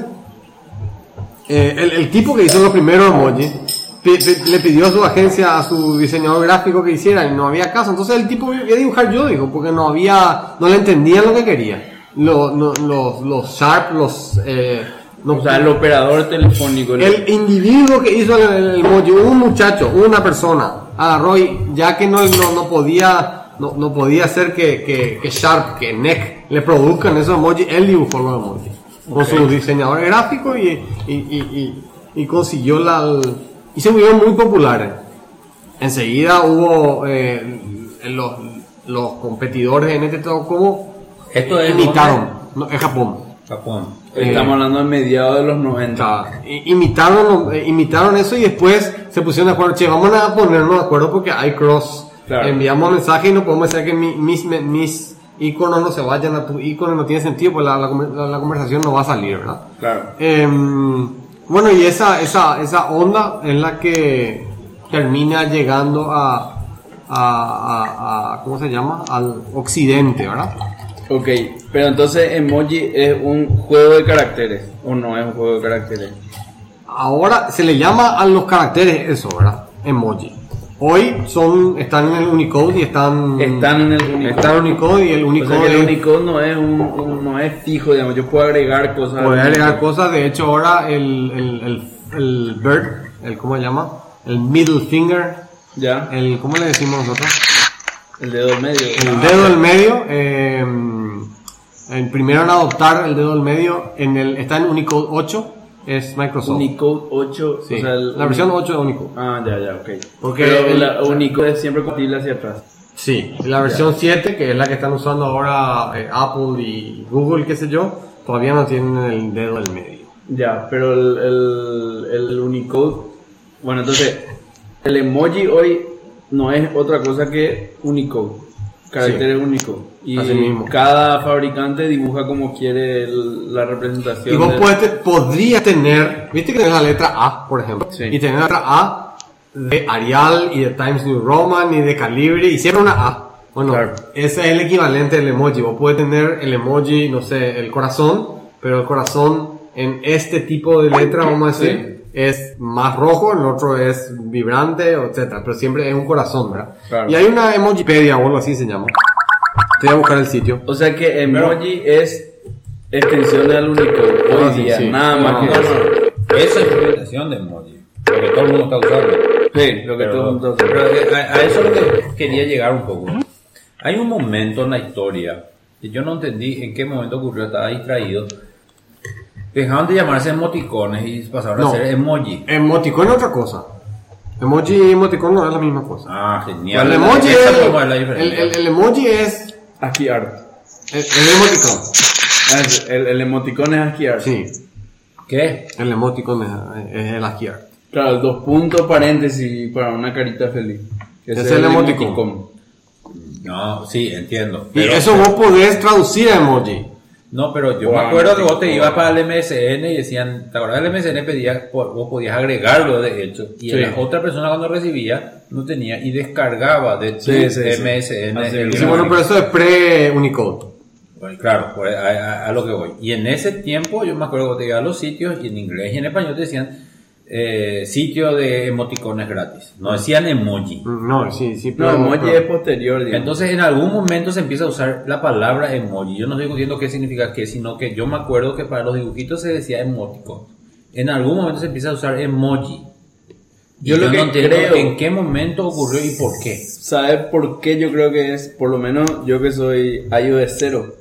eh, el, el tipo que hizo los primeros emojis le pidió a su agencia, a su diseñador gráfico que hiciera y no había caso. Entonces el tipo iba a dibujar yo, dijo, porque no había, no le entendían lo que quería. Lo- no- los, los Sharp, los... Eh, no- O sea, el operador telefónico. el- el individuo que hizo el, el emoji, un muchacho, una persona, agarró y ya que no, no, no podía, no, no podía hacer que, que, que Sharp, que NEC le produzcan esos emojis, él dibujó los emojis. Con su diseñador gráfico y, y, y, y, y consiguió la... Y se volvieron muy populares. Enseguida hubo eh, los, los competidores en este todo como Esto es imitaron, no, es Japón. Japón. Estamos hablando de mediados de los 90. sea, i- imitaron, eh, imitaron eso y después se pusieron de acuerdo, che, vamos a ponernos de acuerdo porque hay cross. Claro. Enviamos mensaje y no podemos hacer que mi- mis, me- mis iconos no se vayan a tu icono, no tiene sentido, pues la, la, conver- la- la conversación no va a salir, ¿verdad? Claro. Em, bueno, y esa, esa, esa onda es la que termina llegando a, a, a- a- ¿cómo se llama? Al occidente, ¿verdad? Ok, pero entonces emoji es un juego de caracteres o no es un juego de caracteres. Ahora se le llama a los caracteres eso, ¿verdad? Emoji. Hoy son, están en el Unicode y están... Están en el Unicode. Están en Unicode y el O Unicode... sea que el Unicode no es un, un- no es fijo, digamos, yo puedo agregar cosas. Puede al agregar cosas, de hecho ahora el, el, el, el bird, el, ¿cómo se llama? El middle finger, Ya, el, ¿cómo le decimos nosotros? el dedo medio. El dedo del medio, eh, el primero en adoptar el dedo del medio, en el, está en Unicode 8, es Microsoft. Unicode 8, Sí, o sea, el- la versión 8 de Unicode. Ah, ya, ya, ok. Porque Pero el- la Unicode es siempre compatible hacia atrás. Sí, la versión 7, que es la que están usando ahora eh, Apple y Google, qué sé yo, todavía no tienen el dedo del medio. Ya, pero el, el, el Unicode, bueno, entonces, el emoji hoy no es otra cosa que Unicode, caracteres Unicode. Y Así mismo. cada fabricante dibuja como quiere el- la representación. Y vos del- puedes podrías tener, viste que tenés la letra A, por ejemplo, Sí. y tenés la letra A de Arial y de Times New Roman y de Calibre y siempre una A. Bueno, Claro. ese es el equivalente del emoji. Vos puedes tener el emoji, no sé, el corazón, pero el corazón en este tipo de letra, vamos a decir, es más rojo, el otro es vibrante, etcétera, pero siempre es un corazón, ¿verdad? Claro. Y hay una emojipedia o algo así se llama. Te voy a buscar el sitio. O sea que emoji es extensión del Unicode Ah, hoy sí, día, sí. nada más No, que no, eso. no. Esa es implementación de emoji. Lo que todo el mundo está usando. Sí, lo que Pero, todo el mundo pero a, a eso es lo que quería llegar un poco. Hay un momento en la historia que yo no entendí en qué momento ocurrió, estaba distraído. Dejaron de llamarse emoticones y pasaron No. a ser emoji. Emoticón es otra cosa. Emoji y emoticón no es la misma cosa. Ah, genial. el emoji es, el, diferencia. el- el emoji es ASCII art. el, el emoticón. Ah, El, el emoticón es ASCII art. Sí, ¿Qué? el emoticón es, es el ASCII art. Claro, dos puntos, paréntesis para una carita feliz. Ese Es el emoticón. No, sí, entiendo. Y Pero- eso vos podés traducir a emoji. No, pero yo Wow, me acuerdo que vos te wow. ibas para el MSN y decían, ¿te acuerdas del MSN? Pedías, vos podías agregarlo de hecho. Y Sí. la otra persona cuando recibía no tenía y descargaba de tu Sí. MSN. El. Sí, bueno, pero eso es pre-Unicode. Bueno, claro, por- a, a- a lo que voy. Y en ese tiempo yo me acuerdo que vos te ibas a los sitios y en inglés y en español te decían eh, sitio de emoticones gratis. No decían emoji. No, sí, sí, No, pero... emoji pero- es posterior, digamos. Entonces en algún momento se empieza a usar la palabra emoji. Yo no estoy diciendo qué significa qué, sino que yo me acuerdo que para los dibujitos se decía emoticon. En algún momento se empieza a usar emoji. Yo lo que no entiendo creo- en qué momento ocurrió y por qué. ¿Sabes por qué yo creo que es? Por lo menos yo que soy iOS 0.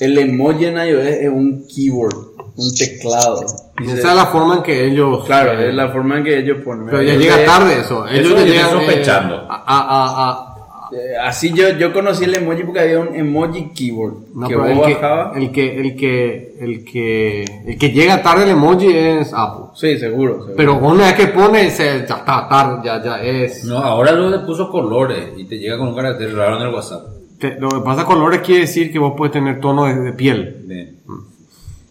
El emoji en iOS es un keyboard, un teclado. Dice- Esa es la forma en que ellos... Claro, eh, es la forma en que ellos ponen. Pero ya Entonces, llega tarde eso. Ellos eso llegan... estoy eh, sospechando. a, a, a, a- eh, Así yo, yo conocí el emoji porque había un emoji keyboard no, que el que, bajabas. el que, el que, el que, el que llega tarde el emoji es Apple. Sí, seguro. seguro. Pero una vez que pone, se, ya está tarde, ya, ya es. No, ahora lo le puso colores y te llega con un carácter raro en el WhatsApp. Te- lo que pasa colores quiere decir que vos puedes tener tono de, de piel. Bien.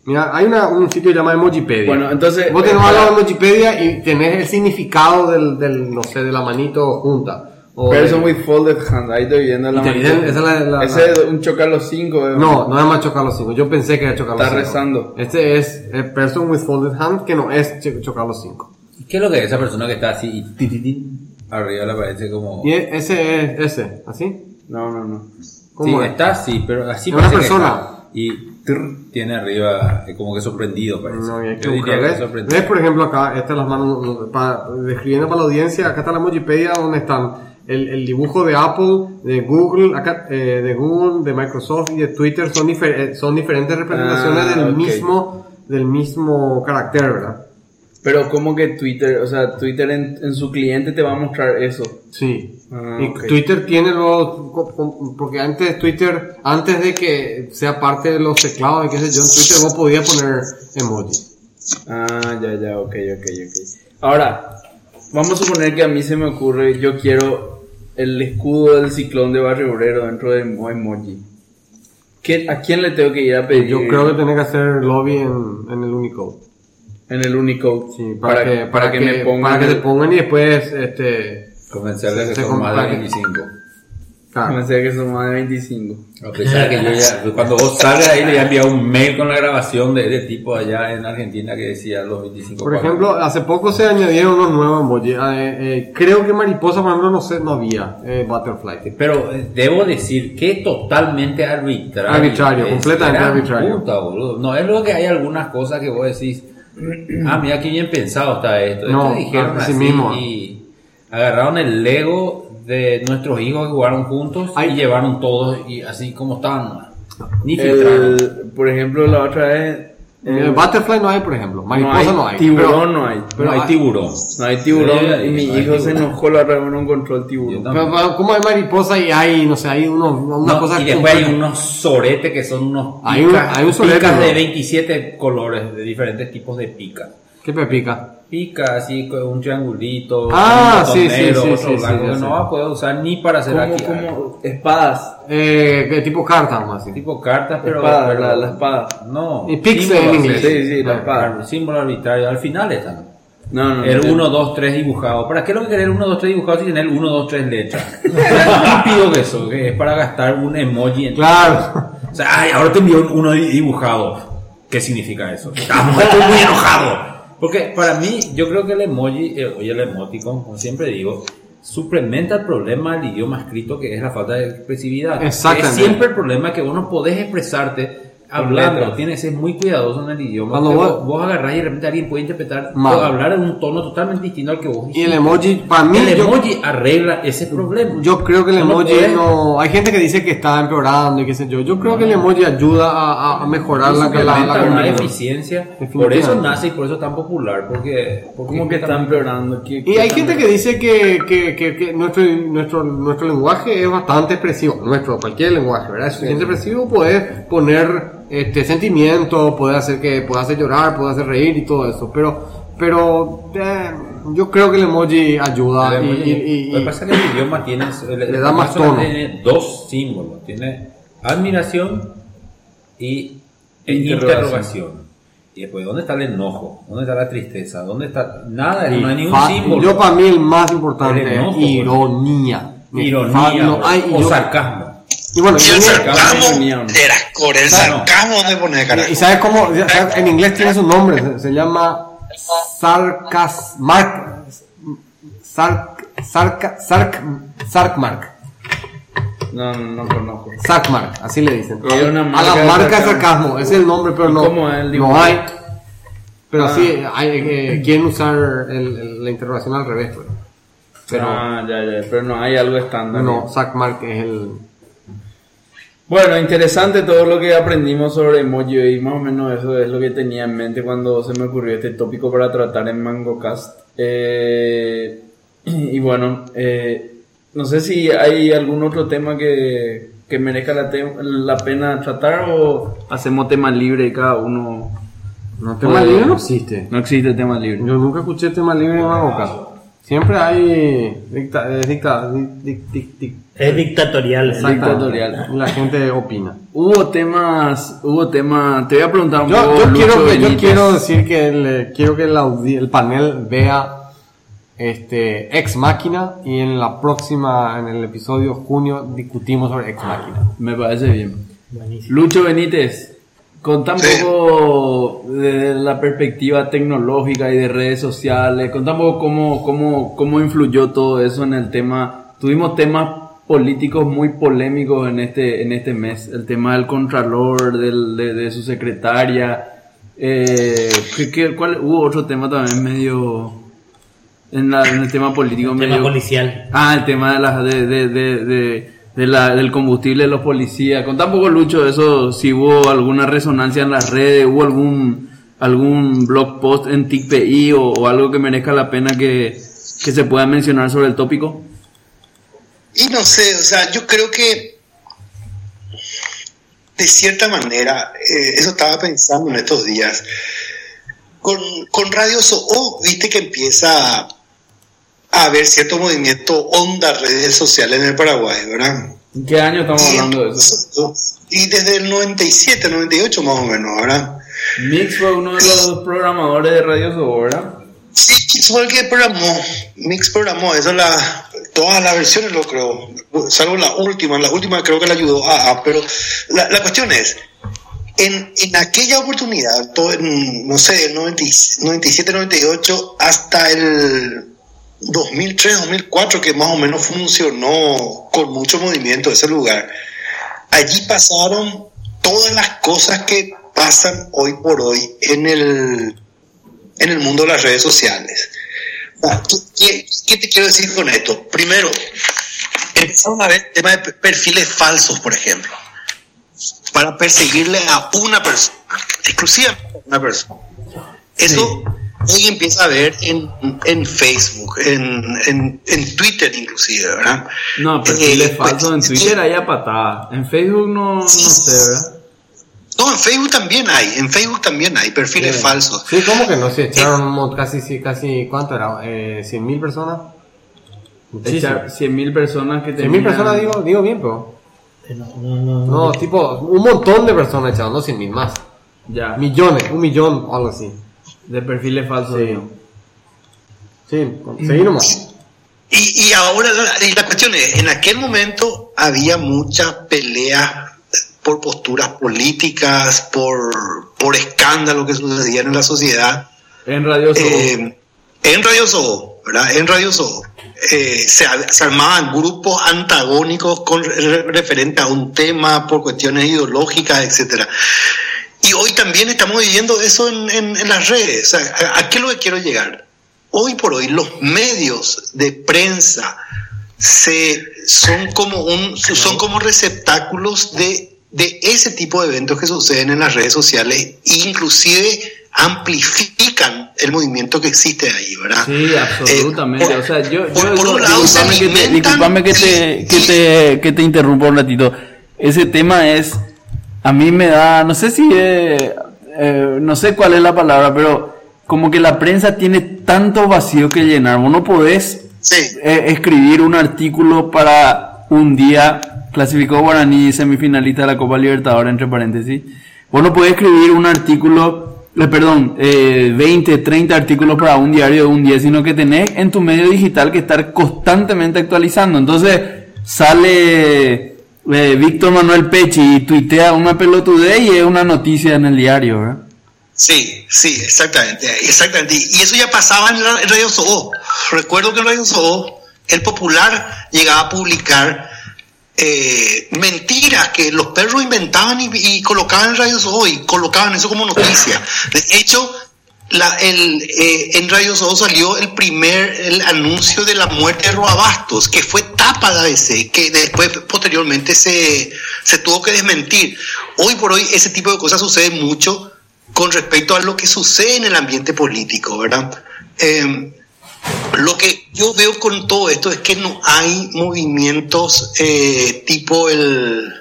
Mira, hay una, un sitio llamado Emojipedia. Bueno, entonces, Vos tenés eh, algo de Emojipedia y tenés el significado del, del, no sé, de la manito junta. o Person de- with folded hand, ahí estoy viendo la dicen- esa es la- la- Ese la- es un chocar los cinco. eh. No, no es más chocar los cinco. Yo pensé que era chocar los Está cinco. rezando. Este es eh, Person with Folded Hand, que no es ch- chocar los cinco. ¿Y ¿Qué es lo que es esa persona que está así y ti, ti, ti, arriba le parece como... Y e- ese es ese, ¿así? No, no, no. ¿Cómo sí, es? está así, pero así Es una parece que persona. está. Y tiene arriba como que sorprendido parece. No, hay que Yo diría que sorprendido. ¿Ves, por ejemplo, acá, estas las manos, para, describiendo para la audiencia, acá está la Mojipedia donde están el, el dibujo de Apple, de Google, acá, eh, de Google, de Microsoft y de Twitter son, difer- eh, son diferentes representaciones Ah, del mismo del mismo carácter, ¿verdad? Pero como que Twitter, o sea, Twitter en, en su cliente te va a mostrar eso. Sí. Ah, y. Twitter tiene los, porque antes Twitter, antes de que sea parte de los teclados y qué sé yo, en Twitter vos podías poner emoji. Ah, ya, ya, ok, ok, ok. Ahora, vamos a suponer que a mí se me ocurre, yo quiero el escudo del ciclón de Barrio Obrero dentro de Mo- emoji. ¿Qué- ¿A quién le tengo que ir a pedir? Yo creo que tenés que hacer lobby en, en el Unicode. En el Unicode. Sí, para, que, para, que, me pongan. para que te pongan y después, este, Convencerle que son más de compra- 25. claro. Sé que son más de 25. A pesar que yo ya, cuando vos salgas ahí le había enviado un mail con la grabación de, de tipo allá en Argentina que decía los 25. Por cuadros. ejemplo, hace poco se añadieron unos nuevos emojis. Eh, eh, creo que mariposa, por ejemplo, no sé, no había eh, butterfly. Pero eh, debo decir que totalmente arbitrario. Arbitrario, Es completamente arbitrario. puta. No, es lo que hay algunas cosas que vos decís, *clears throat* ah, mira qué bien pensado está esto. No, esto dijeron así mismo. y agarraron el Lego de nuestros hijos que jugaron juntos Ay. y llevaron todos y así como estaban. Ni. El, por ejemplo, la otra vez. Eh, butterfly no hay, por ejemplo. Mariposa no hay. Tiburón pero- no hay. pero no hay tiburón. No hay tiburón. Sí, y mi hijo se enojó la vez no encontró el tiburón. pero, pero, ¿Cómo hay mariposa y hay, no sé, hay uno, una No, cosa y que- después hay unos soretes que son unos Hay un- hay un sorete, picas de 27 colores, de diferentes tipos de picas. ¿Qué pepica? Pica así con un triangulito, Ah, un sí, sí, negro, sí, otro sí, blanco, sí, no va a poder usar ni para hacer Como, aquí como espadas. Eh, ¿qué tipo carta, vamos a decir. tipo cartas, pero, Espada, pero- la- la espada. no, Y pixel en inglés. Sí, sí, la Ah, espada. símbolo arbitrario, al final están. No, no. El no. 1, 2, 3 dibujado. ¿Para qué lo que querer 1, 2, 3 dibujado si tener 1, 2, 3 letras? *laughs* Es estúpido que eso, que es para gastar un emoji en Claro. O sea, ay, ahora te envió uno dibujado. ¿Qué significa eso? Estoy muy enojado. Porque para mí, yo creo que el emoji, eh, oye, el emoticon, como siempre digo, suplementa el problema del idioma escrito que es la falta de expresividad. Exactamente. Es siempre el problema que vos no podés expresarte hablando. Tienes que ser muy cuidadoso en el idioma. Cuando vos- vos, agarrás y de repente alguien puede interpretar Mal. o hablar en un tono totalmente distinto al que vos Y el emoji, para mí, El yo, emoji arregla ese problema. yo creo que el No emoji no. Hay gente que dice que está empeorando y qué sé yo. Yo creo que el emoji ayuda a, a- mejorar la, la, la, Suplementa una eficiencia. Por eso nace y por eso es tan popular. Porque, porque ¿Cómo que está empeorando? ¿Qué- Y qué hay está gente que dice que, que, que, que nuestro, nuestro, nuestro lenguaje es bastante expresivo. Nuestro, cualquier lenguaje, ¿verdad? Es suficiente expresivo, puedes poner este sentimiento, puede hacer que puede hacer llorar, puede hacer reír y todo eso. Pero, pero eh, yo creo que el emoji ayuda El emoji- y- y- lo que pasa es que el idioma tiene, Le da más tono. Tiene dos símbolos. Tiene admiración y e Interrogación. interrogación. Y después, ¿dónde está el enojo? ¿Dónde está la tristeza? ¿Dónde está? Nada, no hay ningún símbolo. Yo para mí el más importante El es ironía. Ironía no hay- o yo- sarcasmo. Y bueno, Y el sarcasmo de la core, el Claro. sarcasmo de poner carajo. Y sabes cómo, sabes, en inglés tiene su nombre, se, se llama sarcas, mark, sarc, sarca, sarc, sarcmark, No, no, no conozco. sarcmark, así le dicen. Y hay una a marca la de marca de sarcasmo. es el nombre, pero ¿Y no, cómo es el dibujo? no hay. Pero Ah. sí, hay, eh, quieren usar el- el- la interrogación al revés, pues. pero ah, ya, ya, pero no hay algo estándar. no, sarcmark es el, Bueno, interesante todo lo que aprendimos sobre emoji y más o menos eso es lo que tenía en mente cuando se me ocurrió este tópico para tratar en MangoCast. Eh, *clears throat* y bueno, eh, no sé si hay algún otro tema que, que merezca la, la pena tratar o hacemos tema libre y cada uno... no, tema libre no existe. No existe tema libre. Yo nunca escuché tema libre en boca. Siempre hay dicta, eh, dicta, dic- dic- Es dictatorial. Exactamente. Dictatorial. La gente opina. Hubo temas, hubo temas, te voy a preguntar un Yo, poco. yo Lucho quiero, yo quiero decir que el, eh, quiero que el, el panel vea este, Ex Máquina y en la próxima, en el episodio junio, discutimos sobre Ex Máquina. Me parece bien. Buenísimo. Lucho Benítez, contá un poco de la perspectiva tecnológica y de redes sociales, contá un poco cómo, cómo, cómo influyó todo eso en el tema. Tuvimos temas políticos muy polémicos en este, en este mes, el tema del contralor, del, de, de su secretaria. Eh, ¿qué- qué- cuál, hubo otro tema también medio en, la- en el tema político Tema medio policial. Ah, el tema de la, de, de, de, de- la, del combustible de los policías. Contá un poco, Lucho, eso, si hubo alguna resonancia en las redes, hubo algún, algún blog post en TICPI o, o algo que merezca la pena que, que se pueda mencionar sobre el tópico. Y no sé, o sea, yo creo que de cierta manera, eh, eso estaba pensando en estos días, con, con Radio SOO, viste que empieza a, haber cierto movimiento onda redes sociales en el Paraguay, ¿verdad? ¿En qué año estamos Y, hablando de eso? y desde el 97, 98 más o menos, ¿verdad? Mix fue uno de los programadores de Radio Sobo, ¿verdad? Sí, fue el que programó, Mix programó, eso la, todas las versiones lo creo, salvo la última, la última creo que le ayudó a, a, pero la, la cuestión es, en, en aquella oportunidad, todo en, no sé, el 90 97, 98, hasta el 2003, 2004, que más o menos funcionó con mucho movimiento ese lugar, allí pasaron todas las cosas que pasan hoy por hoy en el en el mundo de las redes sociales. Ah, ¿Qué, te quiero decir con esto? Primero, empezaron a ver temas de perfiles falsos, por ejemplo, para perseguirle a una persona, exclusivamente a una persona. Eso hoy empieza a ver en, en Facebook, en, en, en Twitter inclusive, ¿verdad? No, perfiles Eh, falsos en pues, Twitter hay a patada. En Facebook no, no sé, ¿verdad? No, en Facebook también hay, en Facebook también hay perfiles falsos. Sí, ¿cómo que no? Se echaron un mon- casi, sí, casi, ¿cuánto era? Eh, ¿100 mil personas? Muchísimo. Echar 100.000 personas que 100 mil personas digo, digo bien, pero... No, no, no, No, tipo, un montón de personas echaron, no 100 mil más. Ya, Millones, un millón o algo así. De perfiles falsos. Sí. Sí, seguí nomás. Y, y ahora la, y la cuestión es, en aquel momento había muchas peleas por posturas políticas, por, por escándalos que sucedían en la sociedad. En Radio Sobo. Eh, en Radio Soho, ¿verdad? En Radio Soho. eh, se, se armaban grupos antagónicos con re- referente a un tema por cuestiones ideológicas, etcétera. Y hoy también estamos viviendo eso en, en- en las redes. O sea, ¿a, a qué es lo que quiero llegar? Hoy por hoy los medios de prensa se, son, como un, son como receptáculos de, de ese tipo de eventos que suceden en las redes sociales e inclusive amplifican el movimiento que existe ahí, ¿verdad? Sí, absolutamente. Eh, por- o sea, yo, yo por- un lado se discúlpame, que te, que te, que te, que te interrumpa un ratito. Ese tema es, a mí me da, no sé si, eh, eh, no sé cuál es la palabra, pero como que la prensa tiene tanto vacío que llenar. Vos no podés Sí. eh, escribir un artículo para un día clasificó Guaraní semifinalista de la Copa Libertadores, entre paréntesis. Vos no podés escribir un artículo, eh, perdón, eh, 20, 30 artículos para un diario de un día, sino que tenés en tu medio digital que estar constantemente actualizando. Entonces sale eh, Víctor Manuel Pechi tuitea una pelotudez y es una noticia en el diario, ¿verdad? Sí, sí, exactamente, exactamente. Y eso ya pasaba en Radio Soho. Recuerdo que en Radio Soho el popular llegaba a publicar eh, mentiras que los perros inventaban y, y colocaban en Radio Soho y colocaban eso como noticia. De hecho, la, el, eh, en Radio Soho salió el primer el anuncio de la muerte de Roabastos, que fue tapa de ABC, que después posteriormente se, se tuvo que desmentir. Hoy por hoy ese tipo de cosas sucede mucho con respecto a lo que sucede en el ambiente político, ¿verdad? Eh, lo que yo veo con todo esto es que no hay movimientos eh, tipo el...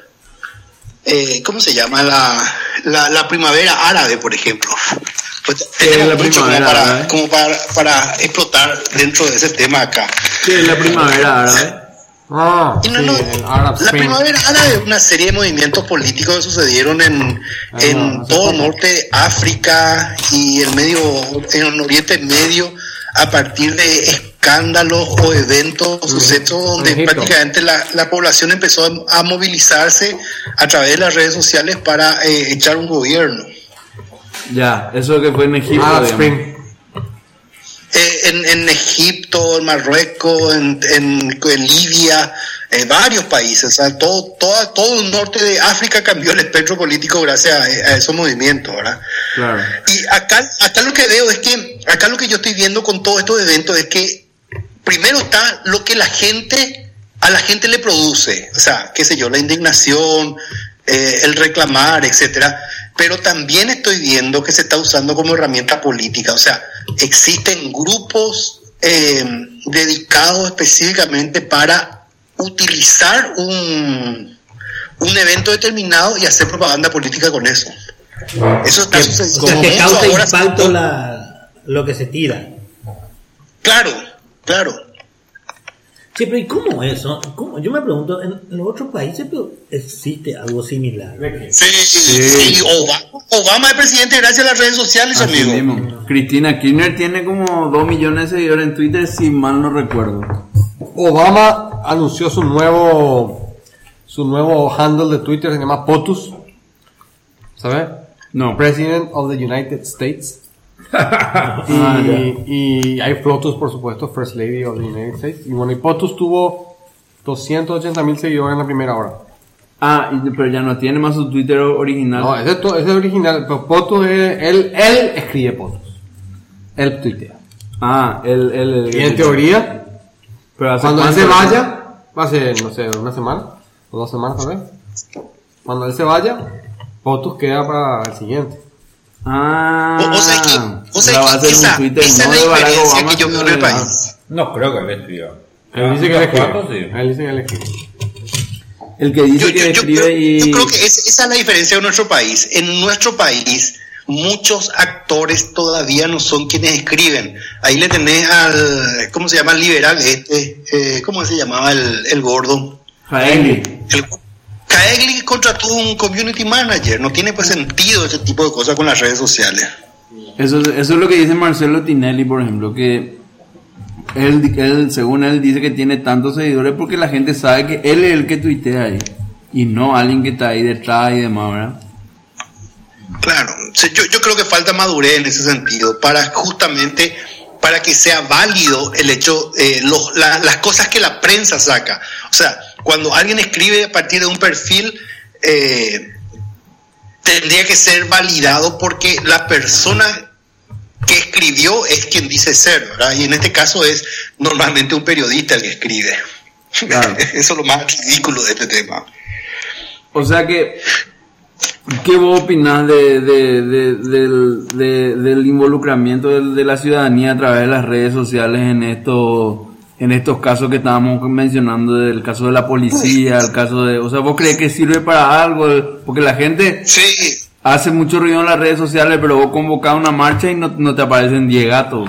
eh, ¿Cómo se llama? La, la, la primavera árabe, por ejemplo. Pues ¿Qué tenemos la mucho como, para, árabe? como para, para explotar dentro de ese tema acá. Que es la primavera árabe. Ah, no, sí, la Spring. primavera árabe es una serie de movimientos políticos que sucedieron en, Ah, en todo el norte de África y el medio, en el Oriente Medio, a partir de escándalos o eventos o sucesos donde Egipto. prácticamente la, la población empezó a, movilizarse a través de las redes sociales para eh, echar un gobierno. Ya, eso que fue en Egipto. Ah. Eh, en, en Egipto, en Marruecos, en, en- en Libia, eh, varios países, o sea, todo, toda- todo el norte de África cambió el espectro político gracias a, a esos movimientos, ¿verdad? Claro. Y acá, acá lo que veo es que, acá lo que yo estoy viendo con todos estos eventos es que primero está lo que la gente, a la gente le produce, o sea, qué sé yo, la indignación, eh, el reclamar, etcétera. Pero también estoy viendo que se está usando como herramienta política, o sea, existen grupos eh, dedicados específicamente para utilizar un, un evento determinado y hacer propaganda política con eso. Eso está sucediendo Como que causa ahora. impacto la, lo que se tira. Claro, claro. Sí, pero ¿y cómo eso? ¿Cómo? Yo me pregunto, ¿en los otros países pero existe algo similar? Sí, sí, Obama, Obama es presidente gracias a las redes sociales, Así amigo. mismo. Cristina Kirchner tiene como 2 millones de seguidores en Twitter, si mal no recuerdo. Obama anunció su nuevo su nuevo handle de Twitter, se llama POTUS. ¿Sabes? No. President of the United States. *laughs* Ah, y, y hay POTUS, por supuesto, First Lady of the United States. Y bueno, y POTUS tuvo 280 mil seguidores en la primera hora. Ah, y- pero ya no tiene más su Twitter original. No, ese, es to- ese es original, pero POTUS es, él, él escribe POTUS. Él tuitea. Ah, él, él, él- Y en teoría, Pero ¿hace Cuando él se vaya, hace, no sé, una semana o dos semanas tal vez. Cuando él se vaya, POTUS queda para el siguiente. Ah, O, o sea que, o sea va a que ser un esa, Twitter esa no es la diferencia Obama, que yo veo en el país. No creo que él escriba. Él dice que él dice que él escribe. El que dice Yo, que yo- yo escribe creo, y... yo creo que es- esa es la diferencia de nuestro país. En nuestro país, muchos actores todavía no son quienes escriben. Ahí le tenés al, ¿cómo se llama? El liberal este, eh, ¿cómo se llamaba el, el gordo? Jaegli. El, Caegli contrató un community manager. No tiene pues sentido ese tipo de cosas con las redes sociales. Eso, es- eso es lo que dice Marcelo Tinelli, por ejemplo, que él, él, según él, dice que tiene tantos seguidores porque la gente sabe que él es el que tuitea ahí y no alguien que está ahí detrás y demás, ¿verdad? Claro, yo, yo creo que falta madurez en ese sentido para justamente para que sea válido el hecho, eh, los- la- las cosas que la prensa saca. O sea, cuando alguien escribe a partir de un perfil, eh, tendría que ser validado porque la persona que escribió es quien dice ser, ¿verdad? Y en este caso es normalmente un periodista el que escribe. Claro. *laughs* Eso es lo más ridículo de este tema. O sea que, ¿qué vos opinás de, de- de- del, de- del involucramiento de, la ciudadanía a través de las redes sociales en estos en estos casos que estábamos mencionando, del caso de la policía, el caso de... O sea, ¿vos crees que sirve para algo? Porque la gente Sí, hace mucho ruido en las redes sociales, pero vos convocás una marcha y no, no te aparecen 10 gatos.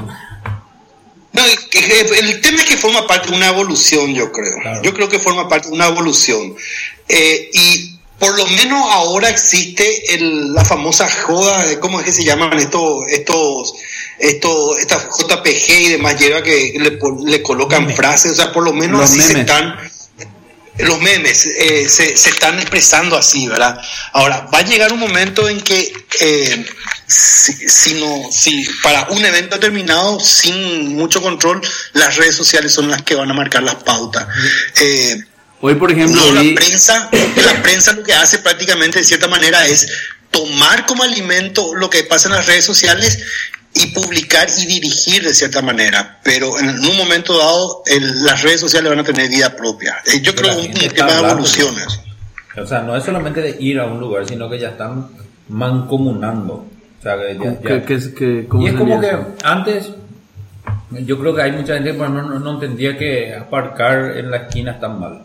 No, el, tema es que forma parte de una evolución, yo creo. Yo creo que forma parte de una evolución. Eh, y por lo menos ahora existe el- la famosa joda, ¿cómo es que se llaman estos, estos, estos, estas JPG y demás, lleva que le, le colocan frases, o sea, por lo menos Los así se están los memes eh, se, se están expresando así, ¿verdad? Ahora, va a llegar un momento en que eh, si, si no, si para un evento determinado, sin mucho control, las redes sociales son las que van a marcar las pautas. Eh, Hoy, por ejemplo, no, vi... la prensa, la prensa lo que hace prácticamente de cierta manera es tomar como alimento lo que pasa en las redes sociales y publicar y dirigir de cierta manera, pero en un momento dado el- las redes sociales van a tener vida propia. Eh, Yo Pero creo la que de hablando, evoluciones. O sea, no es solamente de ir a un lugar, sino que ya están mancomunando. O sea, que ya- ya- que- que- que- ¿cómo y es como que antes, yo creo que hay mucha gente que no, no, no entendía que aparcar en la esquina está mal.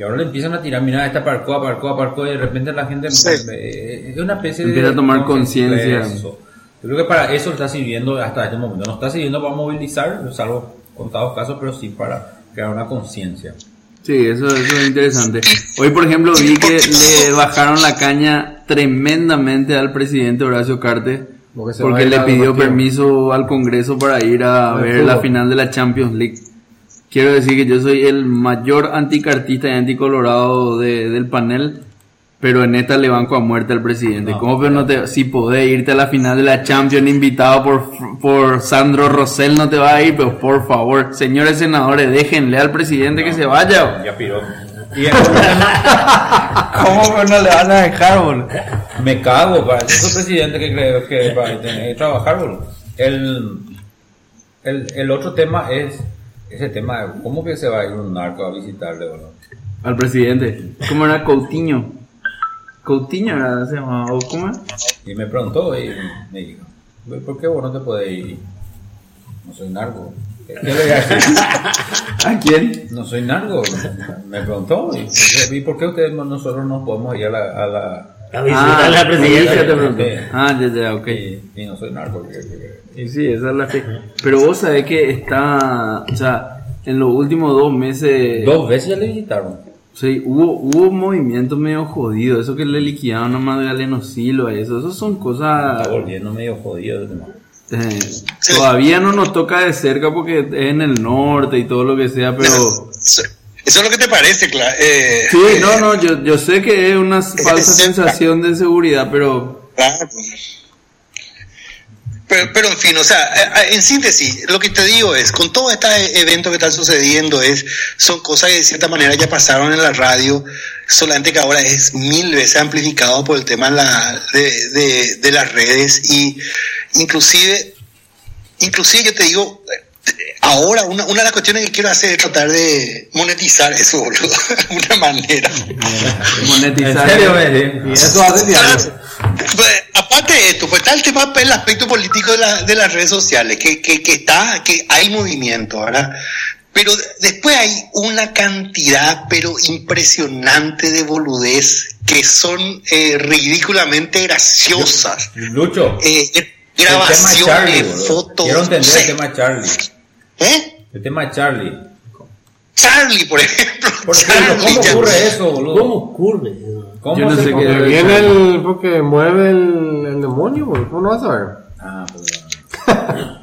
Y ahora le empiezan a tirar, mira, este aparcó, aparcó, aparcó, y de repente la gente Sí. eh, es una especie de... Empieza a tomar conciencia. Yo creo que para eso está sirviendo hasta este momento. No está sirviendo para movilizar, salvo contados casos, pero sí para crear una conciencia. Sí, eso, eso es interesante. Hoy, por ejemplo, vi que le bajaron la caña tremendamente al presidente Horacio Cartes Porque porque le pidió permiso al Congreso para ir a ver la final de la Champions League. Quiero decir que yo soy el mayor anticartista y anticolorado de, del panel, pero en esta le banco a muerte al presidente. ¿Cómo pero no te, si podés irte a la final de la Champions invitado por, por Sandro Rosell, no te va a ir, pero por favor, señores senadores, déjenle al presidente que se vaya. Ya piró. *laughs* ¿Cómo que no le van a dejar, boludo? me cago para ese presidente que creo que va a tener que trabajar, boludo. El, el, el otro tema es ese tema cómo que se va a ir un narco a visitarle, boludo. Al presidente. ¿Cómo era Coutinho? Coutinho era, se llamaba, ¿o cómo era? Y me preguntó y me dijo, "Güey, ¿por qué vos no te podés ir? No soy narco. ¿Qué le voy a decir? *laughs* ¿A quién? No soy narco. Me preguntó. ¿Y, ¿y por qué ustedes no- nosotros no podemos ir a la... A la A la Ah, sí, presidenta. ya te. Ah, ya, ya, ok. y, y no soy narco. que- que- Y sí, esa es la fe. Pero vos sabés que está, o sea, en los últimos dos meses, Dos veces ya le visitaron. sí, hubo, hubo un movimiento medio jodido, eso que le liquidaron a Magdaleno Silva, eso, eso son Está cosas, volviendo medio jodido. eh, todavía no nos toca de cerca porque es en el norte y todo lo que sea, pero... Eso, es lo que te parece, Cla- eh, Sí, no, no, yo, yo sé que es una falsa sensación de seguridad, pero... Claro. Pero, pero en fin, o sea, eh, en síntesis, lo que te digo es, con todos estos eventos que están sucediendo, es, son cosas que de cierta manera ya pasaron en la radio, solamente que ahora es mil veces amplificado por el tema de, la- de, de- de las redes y inclusive, inclusive yo te digo, eh, ahora una, una de las cuestiones que quiero hacer es tratar de monetizar eso, boludo, *laughs* de alguna manera. Monetizar. ¿En serio? Y eso hace diario. Pues, aparte de esto, pues está el tema, el aspecto político de, la- de las redes sociales, que, que, que está, que hay movimiento, ¿verdad? Pero después hay una cantidad, pero impresionante de boludez, que son eh, ridículamente graciosas. Lucho, Eh, grabaciones, Charlie, boludo. fotos. Quiero no entender sé. el tema Charlie. ¿Eh? El tema Charlie. Charlie, por ejemplo. Charlie, ¿Cómo ya- ocurre eso, boludo? ¿Cómo ocurre? ¿Cómo Yo no se sé qué- Porque ocurre? viene el. Porque mueve el, el demonio, güey. ¿Cómo no vas a saber? Ah, pues, *laughs*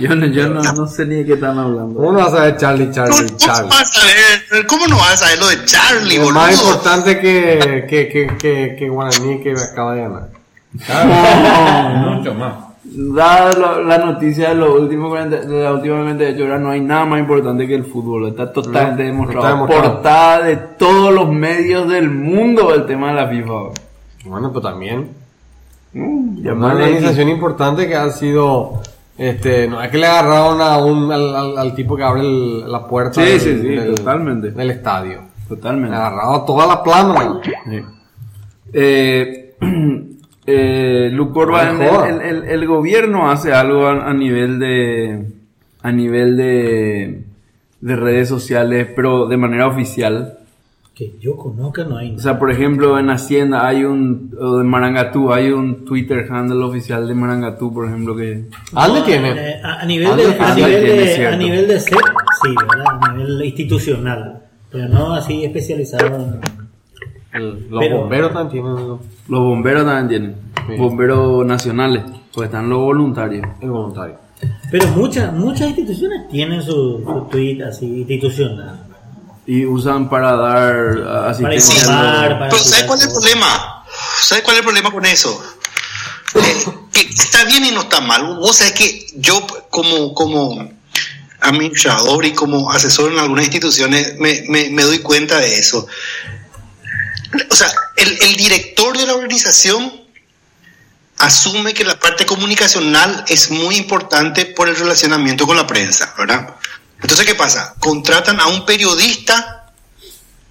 Yo, no, yo no, no sé ni de qué están hablando. ¿Cómo no vas a saber Charlie, ¿Cómo, Charlie, cómo Charlie? vas a saber, ¿Cómo no vas a saber lo de Charlie, boludo? más importante que, que, que, que, que Guaraní que acaba de ganar. *laughs* mucho más. Dada la, la noticia de los últimos 40 de las últimas 48 horas, no hay nada más importante que el fútbol. Está totalmente No, demostrado. está demostrado. Portada de todos los medios del mundo el tema de la FIFA. Bueno, pues también. Mm, Una organización importante que ha sido. Este, no es que le agarraron a un, al, al, al tipo que abre el- la puerta Sí, del, sí, sí, del- totalmente. del estadio. Le Totalmente. agarraron toda la plana. Sí. Eh, *clears throat* eh, me jodas. el, el- el gobierno hace algo a, a nivel de a nivel de, de redes sociales, pero de manera oficial. Que yo conozca no hay. O sea, por ejemplo, en Hacienda hay un, o de Marangatú, hay un Twitter handle oficial de Marangatú, por ejemplo, que... ¿Dónde No, tiene? eh, a, nivel de, a nivel de, a nivel de set, sí, ¿verdad? A nivel institucional. Pero no así especializado en. Los Pero- bomberos también tienen Los bomberos también tienen. Sí. Bomberos nacionales, pues están los voluntarios. el voluntario. Pero muchas muchas instituciones tienen su, su tweet así institucional. Y usan para dar ah, Para asistencia. informar, para. Pero ¿sabes cuál es el problema? ¿Sabes cuál es el problema con eso? Eh, que está bien y no está mal. Vos sabés que yo como, como administrador y como asesor en algunas instituciones me, me- me doy cuenta de eso. O sea, el, el director de la organización asume que la parte comunicacional es muy importante por el relacionamiento con la prensa, ¿verdad? Entonces, ¿qué pasa? Contratan a un periodista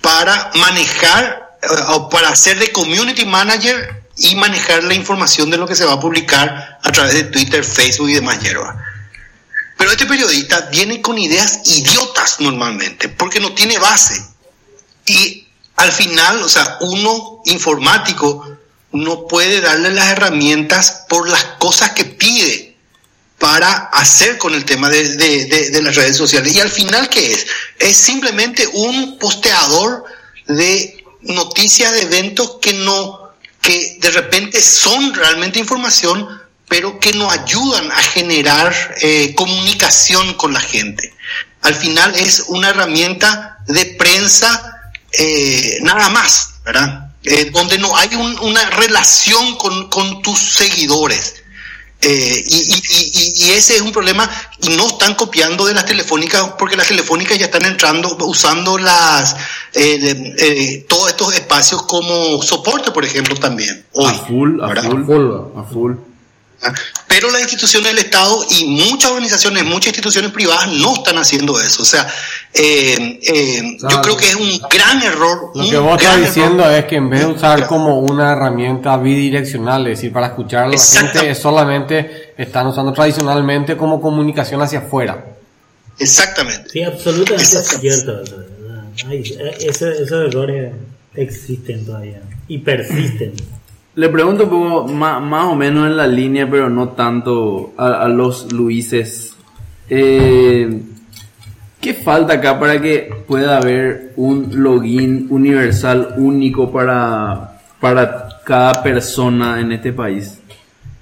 para manejar eh, o para ser de community manager y manejar la información de lo que se va a publicar a través de Twitter, Facebook y demás hierba. Pero este periodista viene con ideas idiotas normalmente, porque no tiene base. Y al final, o sea, uno informático no puede darle las herramientas por las cosas que pide para hacer con el tema de, las redes sociales. Y al final, ¿qué es? Es simplemente un posteador de noticias de eventos que no, que de repente son realmente información, pero que nos ayudan a generar eh, comunicación con la gente. Al final es una herramienta de prensa eh, nada más, ¿verdad? Eh, donde no hay un- una relación con, con tus seguidores. Eh, y, y- y- y ese es un problema y no están copiando de las telefónicas porque las telefónicas ya están entrando usando las eh, de- eh, todos estos espacios como soporte por ejemplo también hoy A full, a ¿verdad? full, Full. a full. Pero las instituciones del Estado y muchas organizaciones, muchas instituciones privadas no están haciendo eso. O sea, eh, eh, yo creo que es un gran error. Lo que vos estás diciendo error. es que en vez de usar como una herramienta bidireccional, es decir, para escuchar a la gente, es solamente están usando tradicionalmente como comunicación hacia afuera. Exactamente. Sí, absolutamente cierto. esos errores existen todavía y persisten. Le pregunto un poco más, más o menos en la línea, pero no tanto a, los Luises. Eh, ¿Qué falta acá para que pueda haber un login universal único para, para cada persona en este país?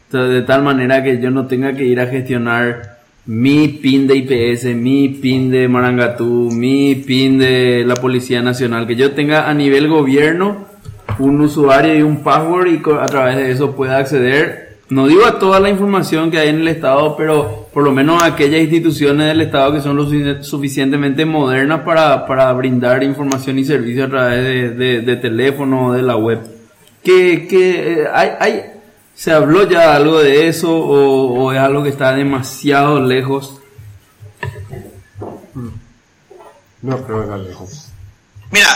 De tal manera que yo no tenga que ir a gestionar mi PIN de IPS, mi PIN de Marangatú, mi PIN de la Policía Nacional, que yo tenga a nivel gobierno un usuario y un password y co- a través de eso pueda acceder, no digo a toda la información que hay en el Estado, pero por lo menos a aquellas instituciones del Estado que son lo sufici- suficientemente modernas para, para brindar información y servicio a través de, de- de teléfono o de la web. Que, que eh, hay, hay, ¿Se habló ya algo de eso o, o es algo que está demasiado lejos? No creo que está lejos. Mira,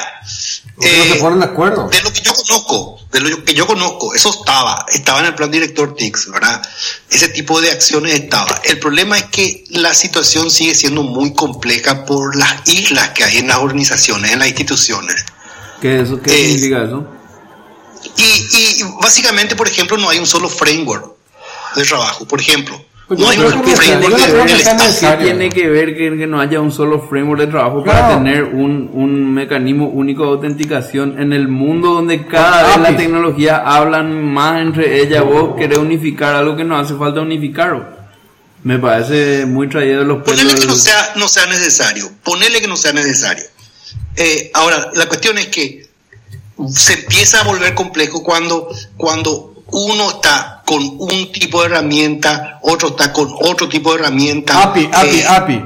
Porque no eh, se ponen de acuerdo. de lo que yo conozco, de lo que yo conozco, eso estaba, estaba en el plan director TICS, ¿verdad? Ese tipo de acciones estaba. El problema es que la situación sigue siendo muy compleja por las islas que hay en las organizaciones, en las instituciones. ¿Qué, eso, qué Eh, significa eso? Y, y básicamente, por ejemplo, no hay un solo framework de trabajo, por ejemplo. Pues No que no framework yo no de- creo que del sea Estado. ¿Qué necesario. tiene que ver que, que no haya un solo framework de trabajo para tener un, un mecanismo único de autenticación en el mundo donde cada vez la tecnología hablan más entre ellas? Vos querés unificar algo que no hace falta unificar. Me parece muy traído de los pelos. Ponele que no del- sea, no sea necesario. Ponele que no sea necesario. Eh, ahora, la cuestión es que se empieza a volver complejo cuando, cuando uno está con un tipo de herramienta, otro está con otro tipo de herramienta. API, API, Eh, API.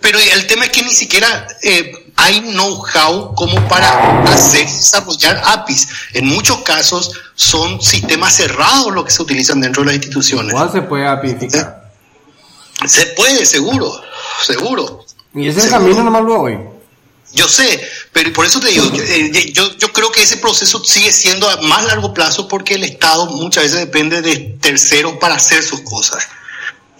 Pero el tema es que ni siquiera eh, hay know-how como para hacer desarrollar APIs. En muchos casos son sistemas cerrados los que se utilizan dentro de las instituciones. Igual se puede APIficar. Se puede, seguro, seguro. Y ese es el camino nomás lo hoy. Yo sé, pero por eso te digo, yo, eh, yo, yo creo que ese proceso sigue siendo a más largo plazo porque el Estado muchas veces depende de terceros para hacer sus cosas.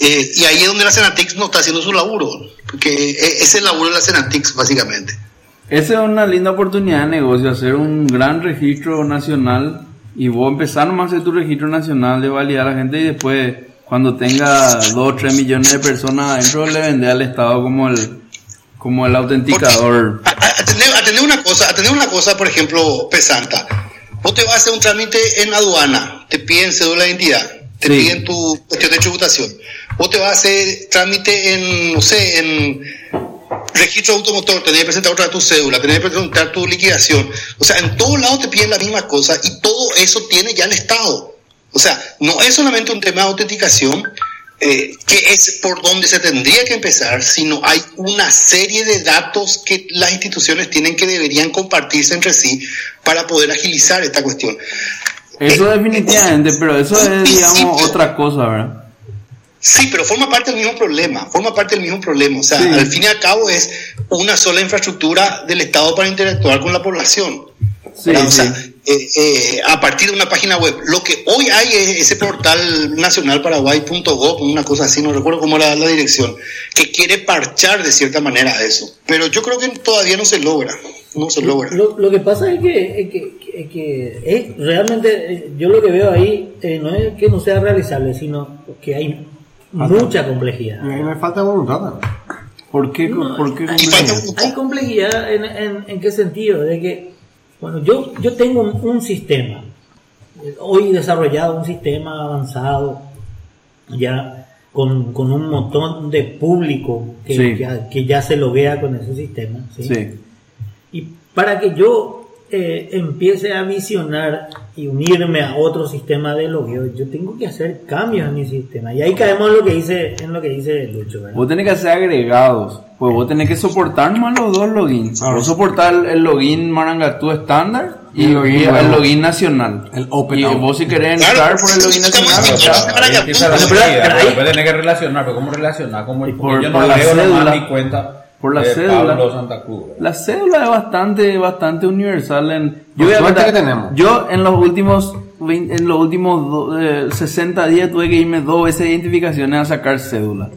Eh, y ahí es donde la Senatix no está haciendo su laburo, porque eh, es el laburo de la Senatix, básicamente. Esa es una linda oportunidad de negocio, hacer un gran registro nacional y vos empezar nomás a hacer tu registro nacional de validar a la gente y después cuando tenga 2 o 3 millones de personas adentro le vende al Estado como el como el autenticador. Atender, atender una cosa, atender una cosa, por ejemplo, pesanta. Vos te vas a hacer un trámite en aduana, te piden cédula de identidad, te Sí. piden tu cuestión de tributación. Vos te vas a hacer trámite en, no sé, en registro automotor, tenés que presentar otra tu cédula, tenés que presentar tu liquidación. O sea, en todos lados te piden la misma cosa y todo eso tiene ya el Estado. O sea, no es solamente un tema de autenticación, eh, que es por donde se tendría que empezar, sino hay una serie de datos que las instituciones tienen que deberían compartirse entre sí para poder agilizar esta cuestión. Eso Eh, definitivamente, pero eso es digamos otra cosa, ¿verdad? Sí, pero forma parte del mismo problema, forma parte del mismo problema. O sea, Sí. al fin y al cabo es una sola infraestructura del Estado para interactuar con la población. Sí. O sí. Eh, eh, a partir de una página web. Lo que hoy hay es ese portal nacionalparaguay.gov, una cosa así, no recuerdo cómo era la dirección, que quiere parchar de cierta manera eso. Pero yo creo que todavía no se logra, no se logra. Lo, lo que pasa es que, es que, es que es realmente, eh, yo lo que veo ahí eh, no es que no sea realizable, sino que hay mucha complejidad. Y ahí no hay falta voluntad. ¿no? ¿Por qué? No, ¿Por qué? hay, falta hay complejidad en, en, en qué sentido, de que, bueno, yo, yo tengo un, sistema hoy desarrollado un sistema avanzado ya con, con un montón de público que, Sí. ya, que ya se loguea con ese sistema. ¿sí? Sí. Y para que yo eh, empiece a visionar y unirme a otro sistema de logueo, yo tengo que hacer cambios en mi sistema. Y ahí caemos en lo que dice, en lo que dice Lucho. ¿verdad? Vos tenés que hacer agregados. Pues vos tenés que soportar más los dos logins. Vos soportar el, login Marangatú estándar y, Y el login y el nuevo. login nacional. El open y out. vos si querés Claro, entrar por el login nacional. pero- ahí- después tenés que relacionar, pero ¿cómo relacionar? ¿Cómo, Y porque por- yo por no nomás mi cuenta Por la de cédula. Pablo Santa Cruz. La cédula es bastante, bastante universal. En, yo, Por voy a suerte contar- que tenemos. yo en los últimos 20 en los últimos do- eh, 60 días tuve que irme dos veces de identificaciones a sacar cédula.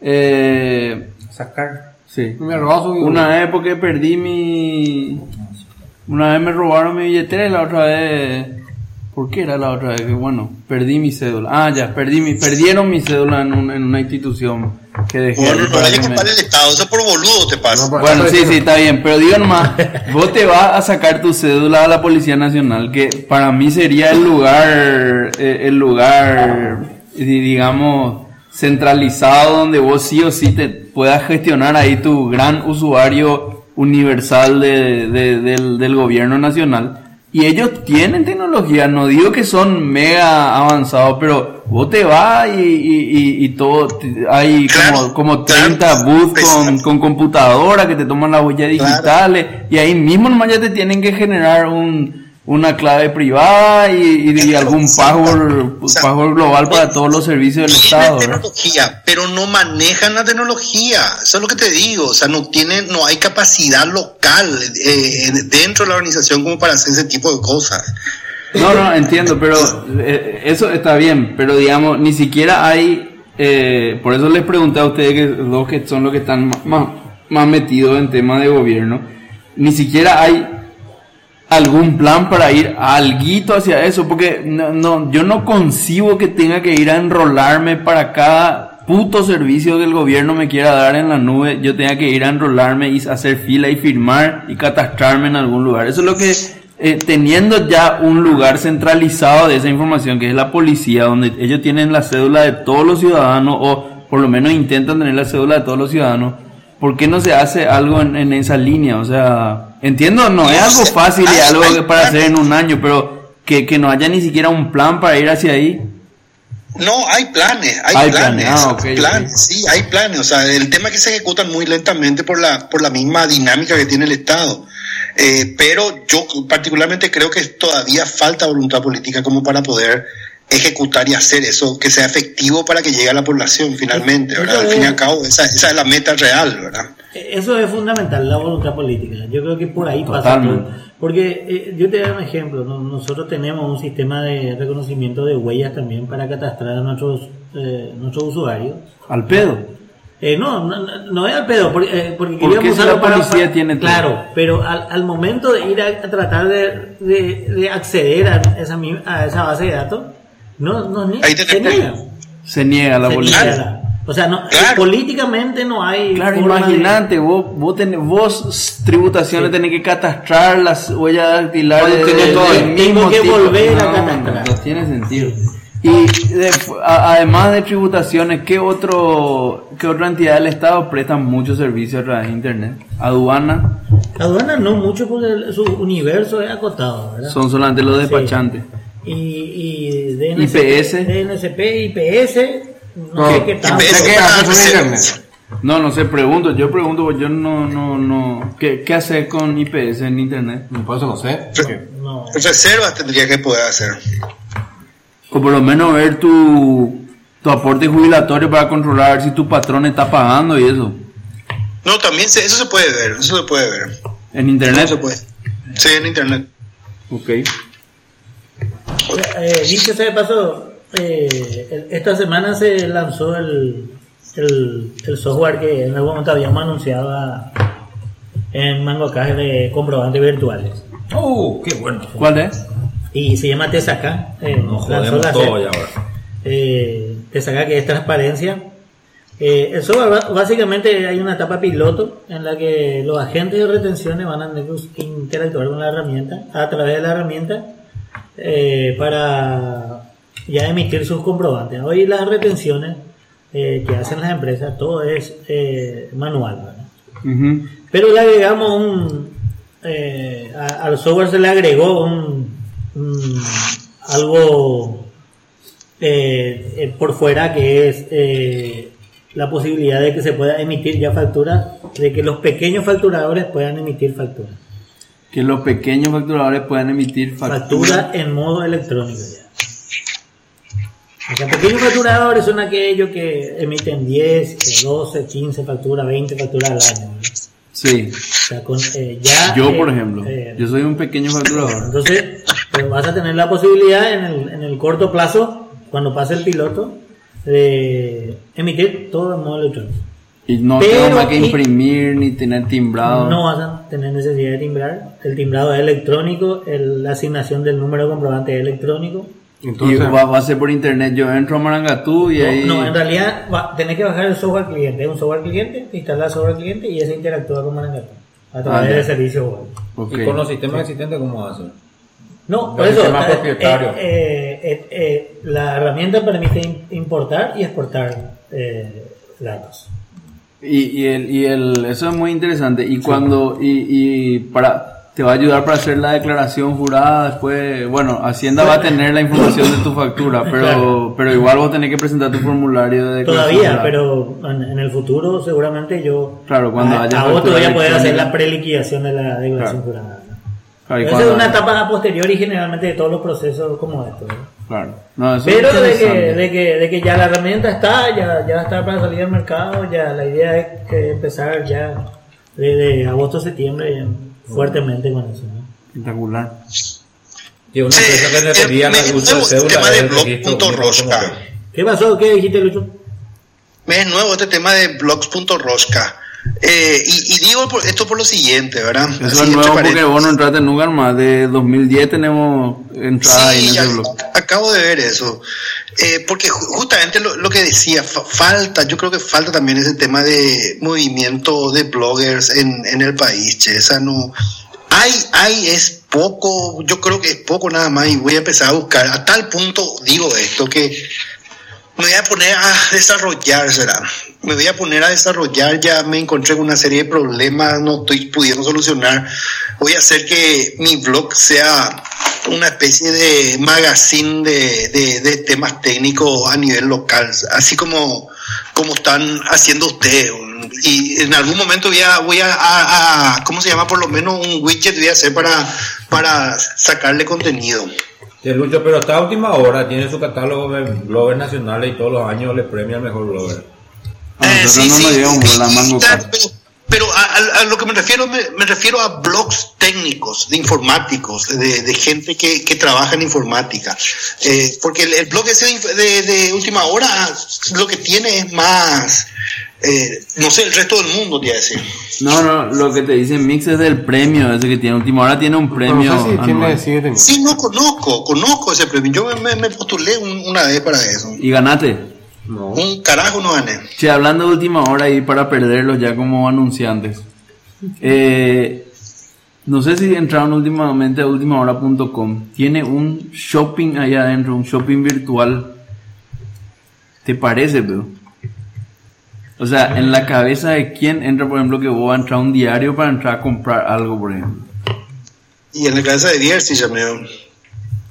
Eh, Sacar. sí. Me robó su- Una vez porque perdí mi... Una vez me robaron mi billetera y la otra vez... ¿Por qué era la otra vez? Que bueno, perdí mi cédula. Ah, ya, perdí mi, perdieron mi cédula en, un- en una institución que dejé. Bueno, no hay que culpar el Estado, eso por boludo te pasa. No, Bueno, sí, sí, está bien, pero digo nomás, vos te vas a sacar tu cédula a la Policía Nacional, que para mí sería el lugar, eh, el lugar, di- digamos, centralizado donde vos sí o sí te puedas gestionar ahí tu gran usuario universal de- de- del, del gobierno nacional. Y ellos tienen tecnología, no digo que son mega avanzados, pero vos te vas y, y, y- y todo, hay como, Claro, como claro. 30 booths con, con computadora que te toman las huellas Claro. digitales y ahí mismo nomás ya te tienen que generar un, una clave privada y, y- y algún password, O sea, password global para todos los servicios del Estado. ¿verdad? tecnología, pero no manejan la tecnología. Eso es lo que te digo. O sea, no tienen, no hay capacidad local eh, dentro de la organización como para hacer ese tipo de cosas. No, no, entiendo, pero eh, eso está bien, pero digamos, ni siquiera hay, eh, por eso les pregunté a ustedes, que los que son los que están ma- más, más metidos en temas de gobierno, ni siquiera hay algún plan para ir alguito hacia eso, porque no, no, yo no concibo que tenga que ir a enrolarme para cada puto servicio que el gobierno me quiera dar en la nube, yo tenga que ir a enrolarme y hacer fila y firmar y catastrarme en algún lugar. Eso es lo que, eh, teniendo ya un lugar centralizado de esa información, que es la policía, donde ellos tienen la cédula de todos los ciudadanos, o por lo menos intentan tener la cédula de todos los ciudadanos, ¿por qué no se hace algo en, en esa línea? O sea, entiendo, no es algo fácil y Hay- algo que para hacer en un año, pero que, que no haya ni siquiera un plan para ir hacia ahí. No, hay planes, hay, Hay planes, planes, ah, planes, sí, hay planes. O sea, el tema es que se ejecutan muy lentamente por la, por la misma dinámica que tiene el Estado. Eh, pero yo particularmente creo que todavía falta voluntad política como para poder ejecutar y hacer eso, que sea efectivo para que llegue a la población finalmente, ¿verdad? Al fin y al cabo, esa, esa es la meta real, ¿verdad? Eso es fundamental, la voluntad política. Yo creo que por ahí pasa Totalmente. todo. Porque eh, yo te doy un ejemplo. ¿no? Nosotros tenemos un sistema de reconocimiento de huellas también para catastrar a nuestros, eh, nuestros usuarios. Al pedo. Eh, no, no, no- no es al pedo, porque, eh, porque ¿Por queríamos si usarlo la para- policía para- tiene todo? Claro, pero al, al momento de ir a, a tratar de, de- de acceder a esa, a esa base de datos, no, no ni- Ahí se niega. Se niega la Se policía. niega. O sea, no, Claro. políticamente no hay. Claro, de- imagínate, vos, vos, tenés, vos tributaciones tenés que catastrar las huellas dactilares. Todo el mismo tipo. volver a No, catastrar. No, tiene sentido. Y de- a- además de tributaciones, ¿qué, otro, ¿qué otra entidad del Estado presta muchos servicios a través de Internet? Aduana, Aduana no mucho porque su universo es acotado, ¿verdad? son solamente los despachantes. Y, y DNCP, IPS. DNCP, IPS, no, No, sé qué tanto. IPS. ¿Qué haces con Sí. internet? No, no sé, pregunto, yo pregunto, pues yo no, no, no, ¿qué, qué hacer con IPS en Internet? No sé. No. Reservas tendría que poder hacer. O por lo menos ver tu, tu aporte jubilatorio para controlar si tu patrón está pagando y eso. No, también se- eso se puede ver, eso se puede ver. En No internet. se puede. Sí, en internet. Ok. Eh, dicho sea de paso, eh, esta semana se lanzó el, el, el software que en algún momento habíamos anunciado a- en Mango Cash de comprobantes virtuales. ¡Oh, qué bueno! ¿Cuál es? Y se llama Tesaka. Eh, Nos lanzó jodemos la todo ya ahora. eh, Tesaka que es transparencia. Eh, el software básicamente hay una etapa piloto en la que los agentes de retenciones van a interactuar con la herramienta a través de la herramienta eh, para ya emitir sus comprobantes. Hoy las retenciones eh, que hacen las empresas, todo es eh, manual. Pero le agregamos un. eh, a- al software se le agregó un, un- algo eh, eh, por fuera que es eh, la posibilidad de que se pueda emitir ya facturas, de que los pequeños facturadores puedan emitir facturas. Que los pequeños facturadores puedan emitir Factura facturas. en modo electrónico ya. O sea, pequeños facturadores son aquellos que emiten 10, 12, 15 facturas, 20 facturas al año. Sí. O sea, con, eh, ya, Yo, eh, por ejemplo, eh, yo soy un pequeño facturador. Entonces, pues vas a tener la posibilidad en el, en el corto plazo, cuando pase el piloto, de emitir todo en modo electrónico. Y no Pero tengo más que y- imprimir ni tener timbrado. No vas a tener necesidad de timbrar. El timbrado es electrónico, el- la asignación del número de comprobante es electrónico. y Entonces, va, va a ser por internet. Yo entro a Marangatú y No, ahí. no, en realidad va- tenés que bajar el software cliente. Es un software cliente, instalar el software cliente y ese interactúa con Marangatú a través Ah, del servicio web. Ok. Y con los sistemas existentes, ¿cómo va a ser? No, por eso eh, propietarios. eh, eh, eh, la herramienta permite im- importar y exportar eh, datos. Y, y el, y el, eso es muy interesante. Y cuando, y, y para, te va a ayudar para hacer la declaración jurada después, bueno, Hacienda va a tener la información de tu factura, pero, Claro. pero igual vos tenés que presentar tu formulario de declaración Todavía, pero en, el futuro seguramente yo Claro, cuando a, haya a vos factura todavía poder hacer la preliquidación de la declaración Claro. jurada. Claro, y Esa es una etapa a posteriori generalmente de todos los procesos como estos. ¿no? Claro. No, eso es Pero de que, de, que, de que ya la herramienta está, ya, ya está para salir al mercado, ya la idea es que empezar ya desde agosto septiembre ya fuertemente con eso. ¿no? Espectacular. Y una empresa que nuevo uso de cédula es registro como- ¿Qué pasó? ¿Qué dijiste, Lucho? Es nuevo este tema de blogs.rosca. Eh, y, y digo por- esto por lo siguiente, ¿verdad? Eso Así, es nuevo porque vos no entraste nunca más. De 2010 tenemos entrada ahí Sí, en ya ese blog. acabo de ver eso. Eh, porque ju- justamente lo, lo que decía, fa- falta, yo creo que falta también ese tema de movimiento de bloggers en, en el país, che. Esa no. Hay, hay, es poco, yo creo que es poco nada más y voy a empezar a buscar. A tal punto digo esto que me voy a poner a desarrollar, será. Me voy a poner a desarrollar, ya me encontré con una serie de problemas, no estoy pudiendo solucionar. Voy a hacer que mi blog sea una especie de magazine de, de- de temas técnicos a nivel local, así como, como están haciendo ustedes. Y en algún momento voy a, voy a, a- a- ¿cómo se llama? Por lo menos un widget voy a hacer para, para sacarle contenido. Sí, Lucho, pero hasta última hora tiene su catálogo de bloggers nacionales y todos los años le premia al mejor blogger. A Eh, nosotros sí, no sí, nos la mango está, pero, pero a, a- a lo que me refiero, me, me refiero a blogs técnicos, de informáticos, de, de gente que, que trabaja en informática. Eh, porque el, el blog ese de, de- de última hora lo que tiene es más, eh, no sé, el resto del mundo, te iba a decir. No, no, lo que te dice Mix es del premio, ese que tiene. Última hora tiene un premio. no sé si tiene. Sí, no conozco, conozco ese premio. Yo me, me postulé un- una vez para eso. Y ganaste. No. Un carajo no gané. Che, hablando de última hora y para perderlos ya como anunciantes. Eh, no sé si entraron últimamente a ultimahora.com. Tiene un shopping allá adentro, un shopping virtual. ¿Te parece, bro? O sea, en la cabeza de quién entra, por ejemplo, que vos vas a entrar a un diario para entrar a comprar algo, por ejemplo. Y en la cabeza de Bier sí llamé.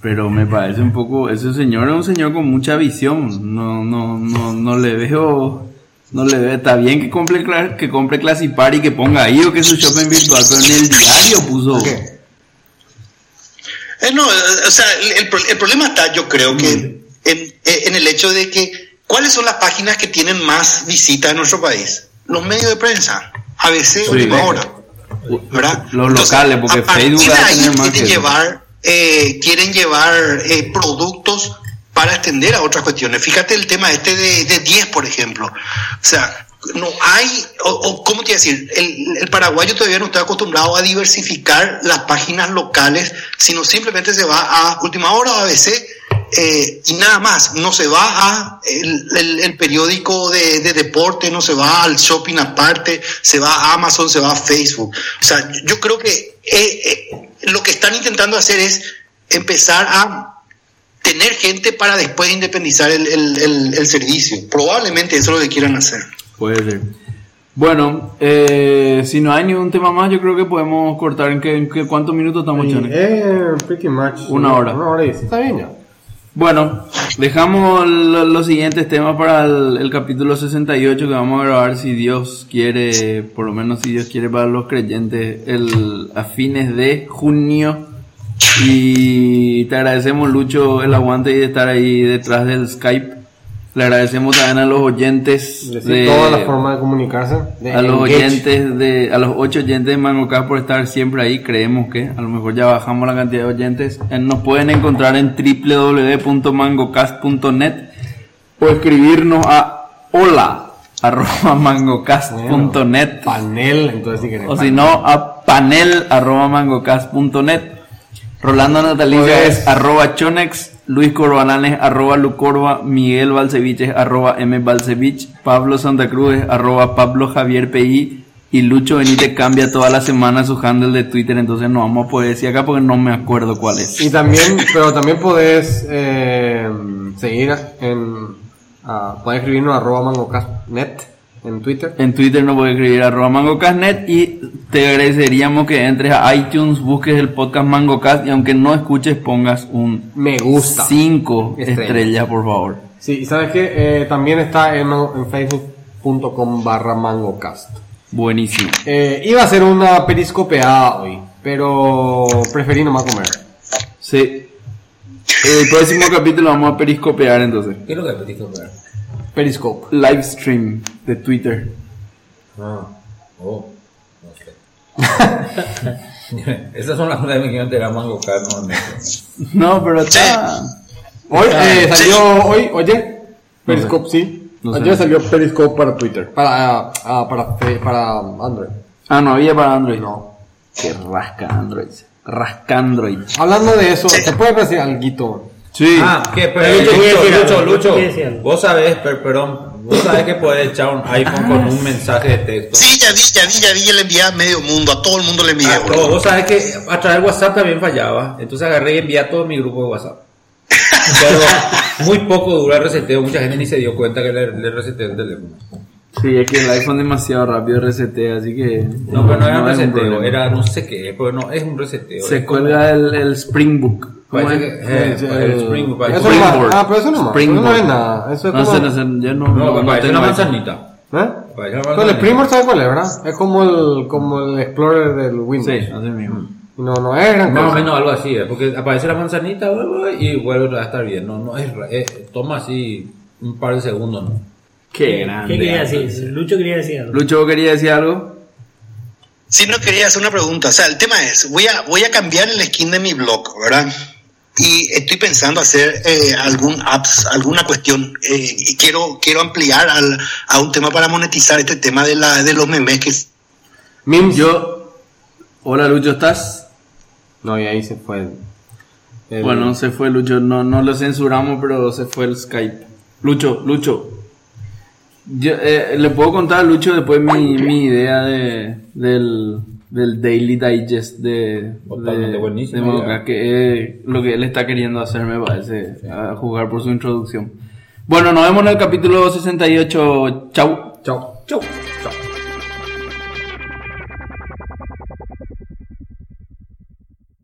Pero me parece un poco, ese señor es un señor con mucha visión. No, no, no, no le veo, no le veo. Está bien que compre, que compre Classipar y que ponga ahí o que su shopping virtual, pero en el diario puso. ¿Qué? Eh, no, eh, o sea, el, el pro- el problema está, yo creo que, en, eh, en el hecho de que, ¿cuáles son las páginas que tienen más visitas en nuestro país? Los medios de prensa, ABC, última hora, ¿verdad? Los locales, porque Facebook va a tener más que llevar, eh, quieren llevar eh, productos para extender a otras cuestiones. Fíjate el tema este de, de 10, por ejemplo. O sea, no hay, o, o, ¿cómo te iba a decir? El, el paraguayo todavía no está acostumbrado a diversificar las páginas locales, sino simplemente se va a última hora o ABC eh, y nada más. No se va a el, el- el periódico de, de deporte, no se va al shopping aparte, se va a Amazon, se va a Facebook. O sea, yo- creo que eh, eh, lo que están intentando hacer es empezar a tener gente para después independizar el, el- el- el servicio. Probablemente eso es lo que quieran hacer. Puede ser. Bueno, eh, si no hay ningún tema más, yo creo que podemos cortar en, qué, en qué- cuántos minutos estamos? Eh, pretty much. Una hora. Una hora y. Está bien ya. Bueno, dejamos lo- los siguientes temas para el, el capítulo 68 que vamos a grabar si Dios quiere, por lo menos si Dios quiere para los creyentes, el, a fines de junio. Y te agradecemos Lucho el aguante y de estar ahí detrás del Skype. Le agradecemos también a los oyentes Decir de, toda la forma de comunicarse. de a los oyentes de a los ocho oyentes de MangoCast por estar siempre ahí creemos que a lo mejor ya bajamos la cantidad de oyentes Eh, nos pueden encontrar en www.mangocast.net o escribirnos a hola arroba mangocast.net Panel, entonces si querés. o si no a panel arroba mangocast.net Rolando Natalicia Pues- es arroba chonex Luis Corbalán es arroba lucorba Miguel Balcevich es arroba m Balcevich Pablo Santa Cruz es arroba Pablo Javier PI y Lucho Benítez cambia toda la semana su handle de Twitter entonces no vamos a poder decir acá porque no me acuerdo cuál es Y también, pero también podés eh, seguir en. ah, podés escribirnos arroba mangocast.net en Twitter. En Twitter nos puedes escribir arroba mangocastnet y te agradeceríamos que entres a iTunes, busques el podcast Mangocast y aunque no escuches pongas un Me gusta. 5 Estrella. estrellas por favor. Sí, y sabes que también está en, en facebook.com barra mangocast. Buenísimo. Eh, iba a ser una periscopeada hoy, pero preferí nomás comer. Sí. El próximo capítulo vamos a periscopear entonces. ¿Qué es lo que pediste comprar? Periscope. Live stream de Twitter. Ah, oh, no sé. *laughs* Esas son las cosas que me la mango no me- No, pero está. Hoy eh, salió, hoy, oye, Periscope sí. No sé. Ayer salió Periscope para Twitter, para, ah, para, fe- para Android. Ah, no había para Android. No. Que rasca Android. Rasca Android. Hablando de eso, ¿se puede decir algo? Sí. Ah, que pero Lucho Lucho, Lucho, Lucho, vos sabés, per- perdón, vos sabés que puedes echar un iPhone con un mensaje de texto. Sí, ya vi, ya vi, ya vi, ya le envié a medio mundo, a todo el mundo le envié. Ah, no, vos sabés que a través de WhatsApp también fallaba, entonces agarré y envié a todo mi grupo de WhatsApp. *laughs* Pero muy poco dura el reseteo, mucha gente ni se dio cuenta que le, le reseteé el teléfono. Sí, es que el iPhone demasiado rápido resetea, así que. No, pero no era un es reseteo, problema. era no sé qué, pero no, es un reseteo. Se es como- cuelga el, el Spring Book. ¿Cómo es? que- eh, el Spring, parece- Eso no Springboard. ah, pero eso no eso no es nada. Eso es No como, sé, no sé, yo no. No, no, no parece tengo una manzanita. ¿eh? Parece una Pero el. Springboard sabe cuál es, ¿verdad? Es como el, como el Explorer del Windows. Sí, así mismo. No, no es gran Más o menos algo así, ¿eh? porque aparece la manzanita y vuelve a estar bien. No, no es, ra- eh, toma así un par de segundos, ¿no? Qué grande. ¿Qué quería decir? Lucho quería decir algo. Lucho, ¿vos querías decir algo? Sí, no quería hacer una pregunta. O sea, el tema es, voy a, voy a cambiar el skin de mi blog, ¿verdad? Y estoy pensando hacer eh, algún apps, alguna cuestión. eh, y quiero, quiero ampliar al, a un tema para monetizar este tema de, la, de los memes que Mims. Yo. Hola, Lucho, ¿estás? No, y ahí se fue. el- Bueno, se fue Lucho, no, no lo censuramos, pero se fue el Skype. Lucho, Lucho. Yo, eh, le puedo contar a Lucho después mi, mi idea de, del, del Daily Digest de, Totalmente de, de Modoka, idea. que es lo que él está queriendo hacer, me parece, a jugar por su introducción. Bueno, nos vemos en el capítulo 68. Chau. Chao. Chau.